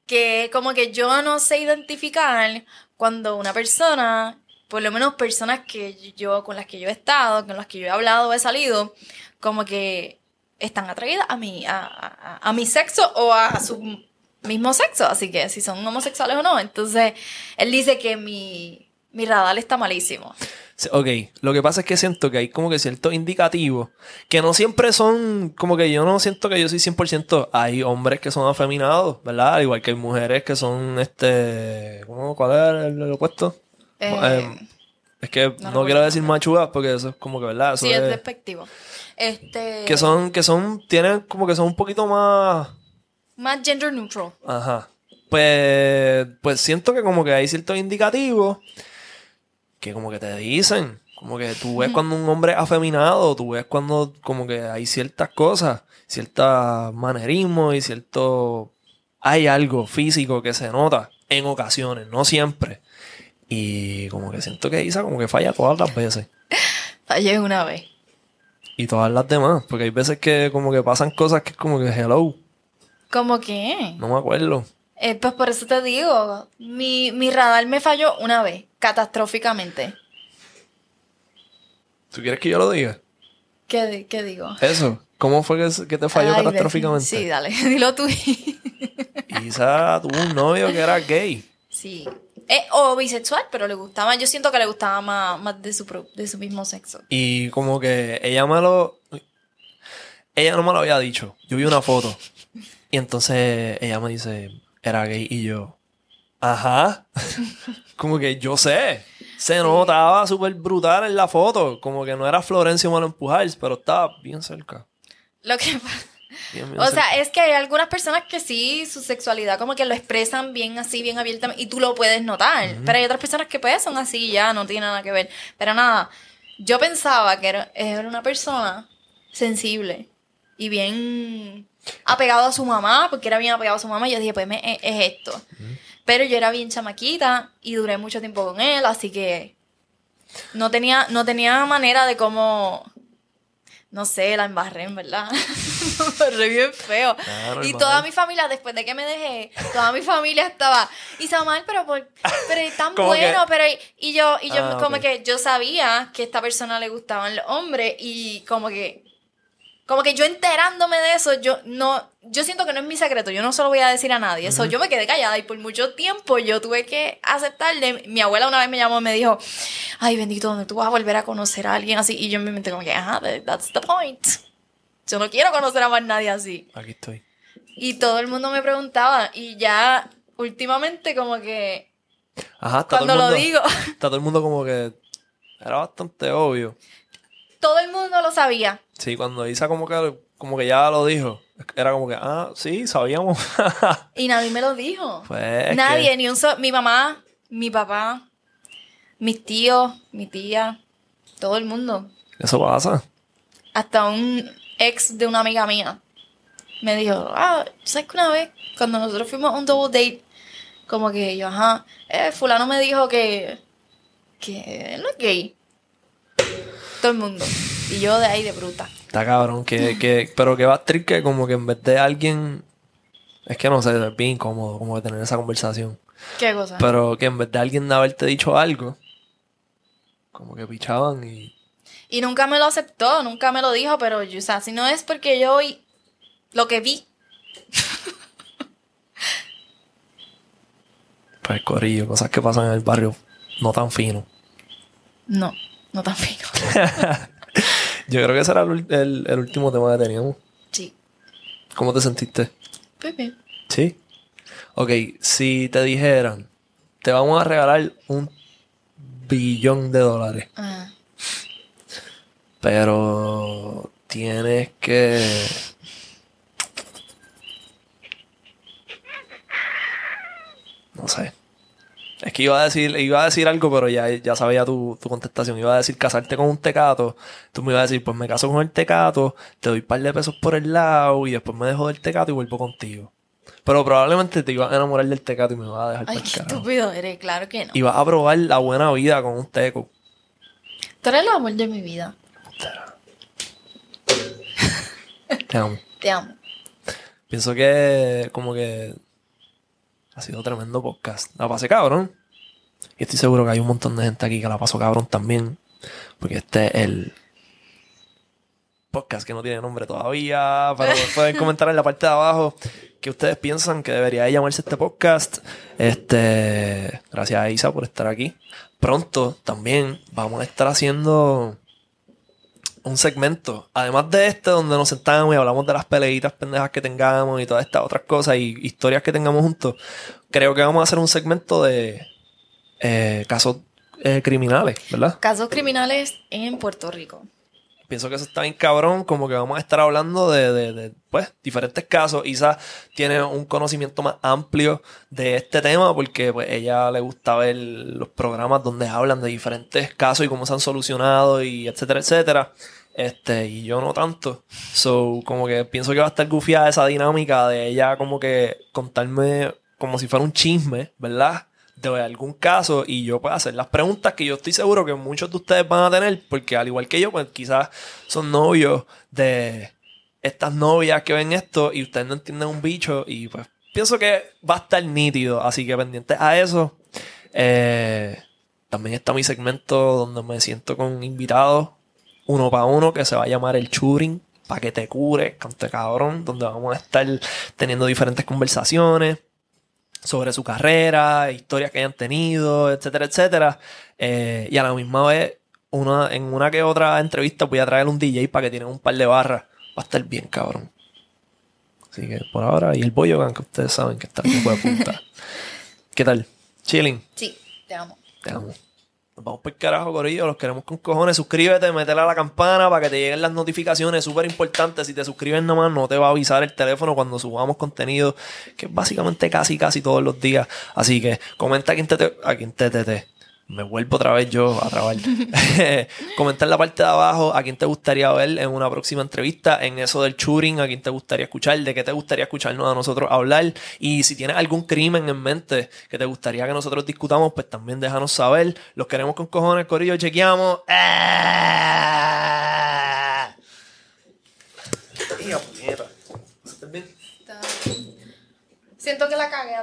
S2: Que como que yo no sé identificar cuando una persona, por lo menos personas que yo, con las que yo he estado, con las que yo he hablado o he salido, como que están atraídas a mi, a, a- a mi sexo o a su mismo sexo. Así que si son homosexuales o no. Entonces, él dice que mi, mi radar está malísimo.
S1: Ok, lo que pasa es que siento que hay como que ciertos indicativos que no siempre son, como que yo no siento que yo soy 100%, hay hombres que son afeminados, ¿verdad? Al igual que hay mujeres que son, este, ¿cómo? ¿cuál es el, el opuesto?
S2: Eh,
S1: Eh, es que no, quiero decir machugas porque eso es como que, ¿verdad? Eso
S2: sí, es
S1: es-
S2: despectivo. Este,
S1: que son, que son, tienen como que son un poquito más...
S2: Más gender neutral.
S1: Ajá. Pues, pues siento que como que hay ciertos indicativos que como que te dicen, como que tú ves cuando un hombre es afeminado, tú ves cuando como que hay ciertas cosas, ciertos manerismos y cierto... Hay algo físico que se nota en ocasiones, no siempre. Y como que siento que Isa como que falla todas las veces.
S2: Fallé una vez.
S1: Y todas las demás, porque hay veces que como que pasan cosas que es como que hello,
S2: ¿Cómo que?
S1: no me acuerdo.
S2: Eh, pues por eso te digo, mi, mi radar me falló una vez, catastróficamente.
S1: ¿Tú quieres que yo lo diga?
S2: ¿Qué, qué digo?
S1: Eso. ¿Cómo fue que, que te falló
S2: Ay,
S1: catastróficamente?
S2: Sí, dale, dilo tú.
S1: Isa tuvo un novio que era gay.
S2: sí. Eh, o bisexual, pero le gustaba, yo siento que le gustaba más, más de, su, pro- de su mismo sexo.
S1: Y como que ella me lo... Ella no me lo había dicho. Yo vi una foto. Y entonces ella me dice, era gay. Y yo, ajá. como que yo sé. Se notaba súper brutal en la foto. Como que no era Florencio Malo Empujar, pero estaba bien cerca.
S2: Lo que pasa...
S1: Bien, bien
S2: O
S1: cerca.
S2: sea, es que hay algunas personas que sí, su sexualidad como que lo expresan bien así, bien abiertamente, y tú lo puedes notar. Pero hay otras personas que pues son así, ya no tiene nada que ver. Pero nada, yo pensaba que era, era una persona sensible y bien apegado a su mamá, porque era bien apegado a su mamá, y yo dije, pues me- es, es esto. Pero yo era bien chamaquita y duré mucho tiempo con él, así que no tenía, no tenía manera de cómo no sé, la embarré, en verdad. Embarré bien feo. Y toda mi familia, después de que me dejé, toda mi familia estaba, Isamar, pero por, pero es tan bueno,
S1: que-
S2: pero y yo, y yo
S1: Ah,
S2: como que yo sabía que a esta persona le gustaban los hombres y como que como que yo enterándome de eso, yo no, yo siento que no es mi secreto, yo no se lo voy a decir a nadie. Eso yo me quedé callada y por mucho tiempo yo tuve que aceptarle. Mi abuela una vez me llamó y me dijo, ay bendito, ¿dónde tú vas a volver a conocer a alguien así? Y yo en mi mente como que, ajá, that- that's the point. Yo no quiero conocer a más nadie así.
S1: Aquí estoy.
S2: Y todo el mundo me preguntaba. Y ya últimamente como que
S1: Ajá, está
S2: cuando
S1: todo el
S2: lo
S1: mundo,
S2: digo,
S1: Está todo el mundo como que. Era bastante obvio.
S2: todo el mundo lo sabía.
S1: Sí, cuando Isa como que, como que ya lo dijo, era como que, ah, sí, sabíamos.
S2: Y nadie me lo dijo.
S1: Pues, es
S2: nadie,
S1: que-
S2: ni un solo... Mi mamá, mi papá, mis tíos, mi tía, todo el mundo.
S1: Eso pasa.
S2: Hasta un ex de una amiga mía me dijo, ah, ¿sabes que una vez cuando nosotros fuimos a un double date, como que yo, ajá, eh, fulano me dijo que, que él no es gay. Todo el mundo. Y yo de ahí de bruta.
S1: Está cabrón, que, que, pero que va a que como que en vez de alguien. Es que no sé, es bien incómodo como de tener esa conversación.
S2: ¿Qué cosa?
S1: Pero que en vez de alguien haberte dicho algo, como que pichaban y.
S2: Y nunca me lo aceptó, nunca me lo dijo, pero yo, o sea, si no es porque yo y lo que vi,
S1: Pues corillo, cosas que pasan en el barrio no tan fino.
S2: no, no tan fino.
S1: Yo creo que ese era el, el último tema que teníamos.
S2: Sí.
S1: ¿Cómo te sentiste?
S2: Pues bien.
S1: Sí. Ok, si te dijeran, te vamos a regalar un billón de dólares,
S2: Ah,
S1: pero tienes que... No sé. Es que iba a decir, iba a decir algo, pero ya, ya sabía tu, tu contestación. Iba a decir casarte con un tecato. Tú me ibas a decir, pues me caso con el tecato, te doy un par de pesos por el lado y después me dejo del tecato y vuelvo contigo. Pero probablemente te ibas a enamorar del tecato y me vas a dejar
S2: Ay, qué estúpido eres, claro que no.
S1: Y vas a probar la buena vida con un teco.
S2: Tú eres el amor de mi vida.
S1: Te amo.
S2: Te amo.
S1: Pienso que como que ha sido tremendo podcast. La pasé cabrón. Y estoy seguro que hay un montón de gente aquí que la pasó cabrón también. Porque este es el podcast que no tiene nombre todavía. Pero pueden comentar en la parte de abajo que ustedes piensan que debería de llamarse este podcast. Este, gracias a Isa por estar aquí. Pronto también vamos a estar haciendo un segmento, además de este, donde nos sentamos y hablamos de las peleitas pendejas que tengamos y todas estas otras cosas y historias que tengamos juntos, creo que vamos a hacer un segmento de eh, casos eh, criminales, ¿verdad?
S2: Casos criminales en Puerto Rico.
S1: Pienso que eso está bien cabrón, como que vamos a estar hablando de, de, de, pues, diferentes casos. Isa tiene un conocimiento más amplio de este tema porque pues ella le gusta ver los programas donde hablan de diferentes casos y cómo se han solucionado y etcétera, etcétera. Este, y yo no tanto. So, como que pienso que va a estar gufiada esa dinámica de ella como que contarme como si fuera un chisme, ¿verdad? De algún caso y yo puedo hacer las preguntas que yo estoy seguro que muchos de ustedes van a tener, porque al igual que yo, pues quizás son novios de estas novias que ven esto y ustedes no entienden un bicho y pues pienso que va a estar nítido, así que pendientes a eso. Eh, también está mi segmento donde me siento con invitados uno para uno que se va a llamar el Churing para que te cure, cante cabrón, donde vamos a estar teniendo diferentes conversaciones sobre su carrera, historias que hayan tenido, etcétera, etcétera. Eh, y a la misma vez, una, en una que otra entrevista voy a traer un DJ para que tienen un par de barras. Va a estar bien, cabrón. Así que por ahora, y el bollo que ustedes saben que está tipo de punta. ¿Qué tal? Chilling.
S2: Sí, te amo.
S1: Te amo. Nos vamos por el carajo, Corillo. Los queremos con cojones. Suscríbete, métele a la campana para que te lleguen las notificaciones. Súper importante. Si te suscribes nomás, no te va a avisar el teléfono cuando subamos contenido, que es básicamente casi, casi todos los días. Así que comenta a quien te, te- a quien te, te, te. Me vuelvo otra vez yo a trabar. comenta en la parte de abajo a quién te gustaría ver en una próxima entrevista, en eso del churing, a quién te gustaría escuchar, de qué te gustaría escucarnos a nosotros hablar. Y si tienes algún crimen en mente que te gustaría que nosotros discutamos, pues también déjanos saber. Los queremos con cojones, Corillo, chequeamos. ¡Ah! Hija, puñeta. ¿Estás bien?
S2: Siento que la cagué.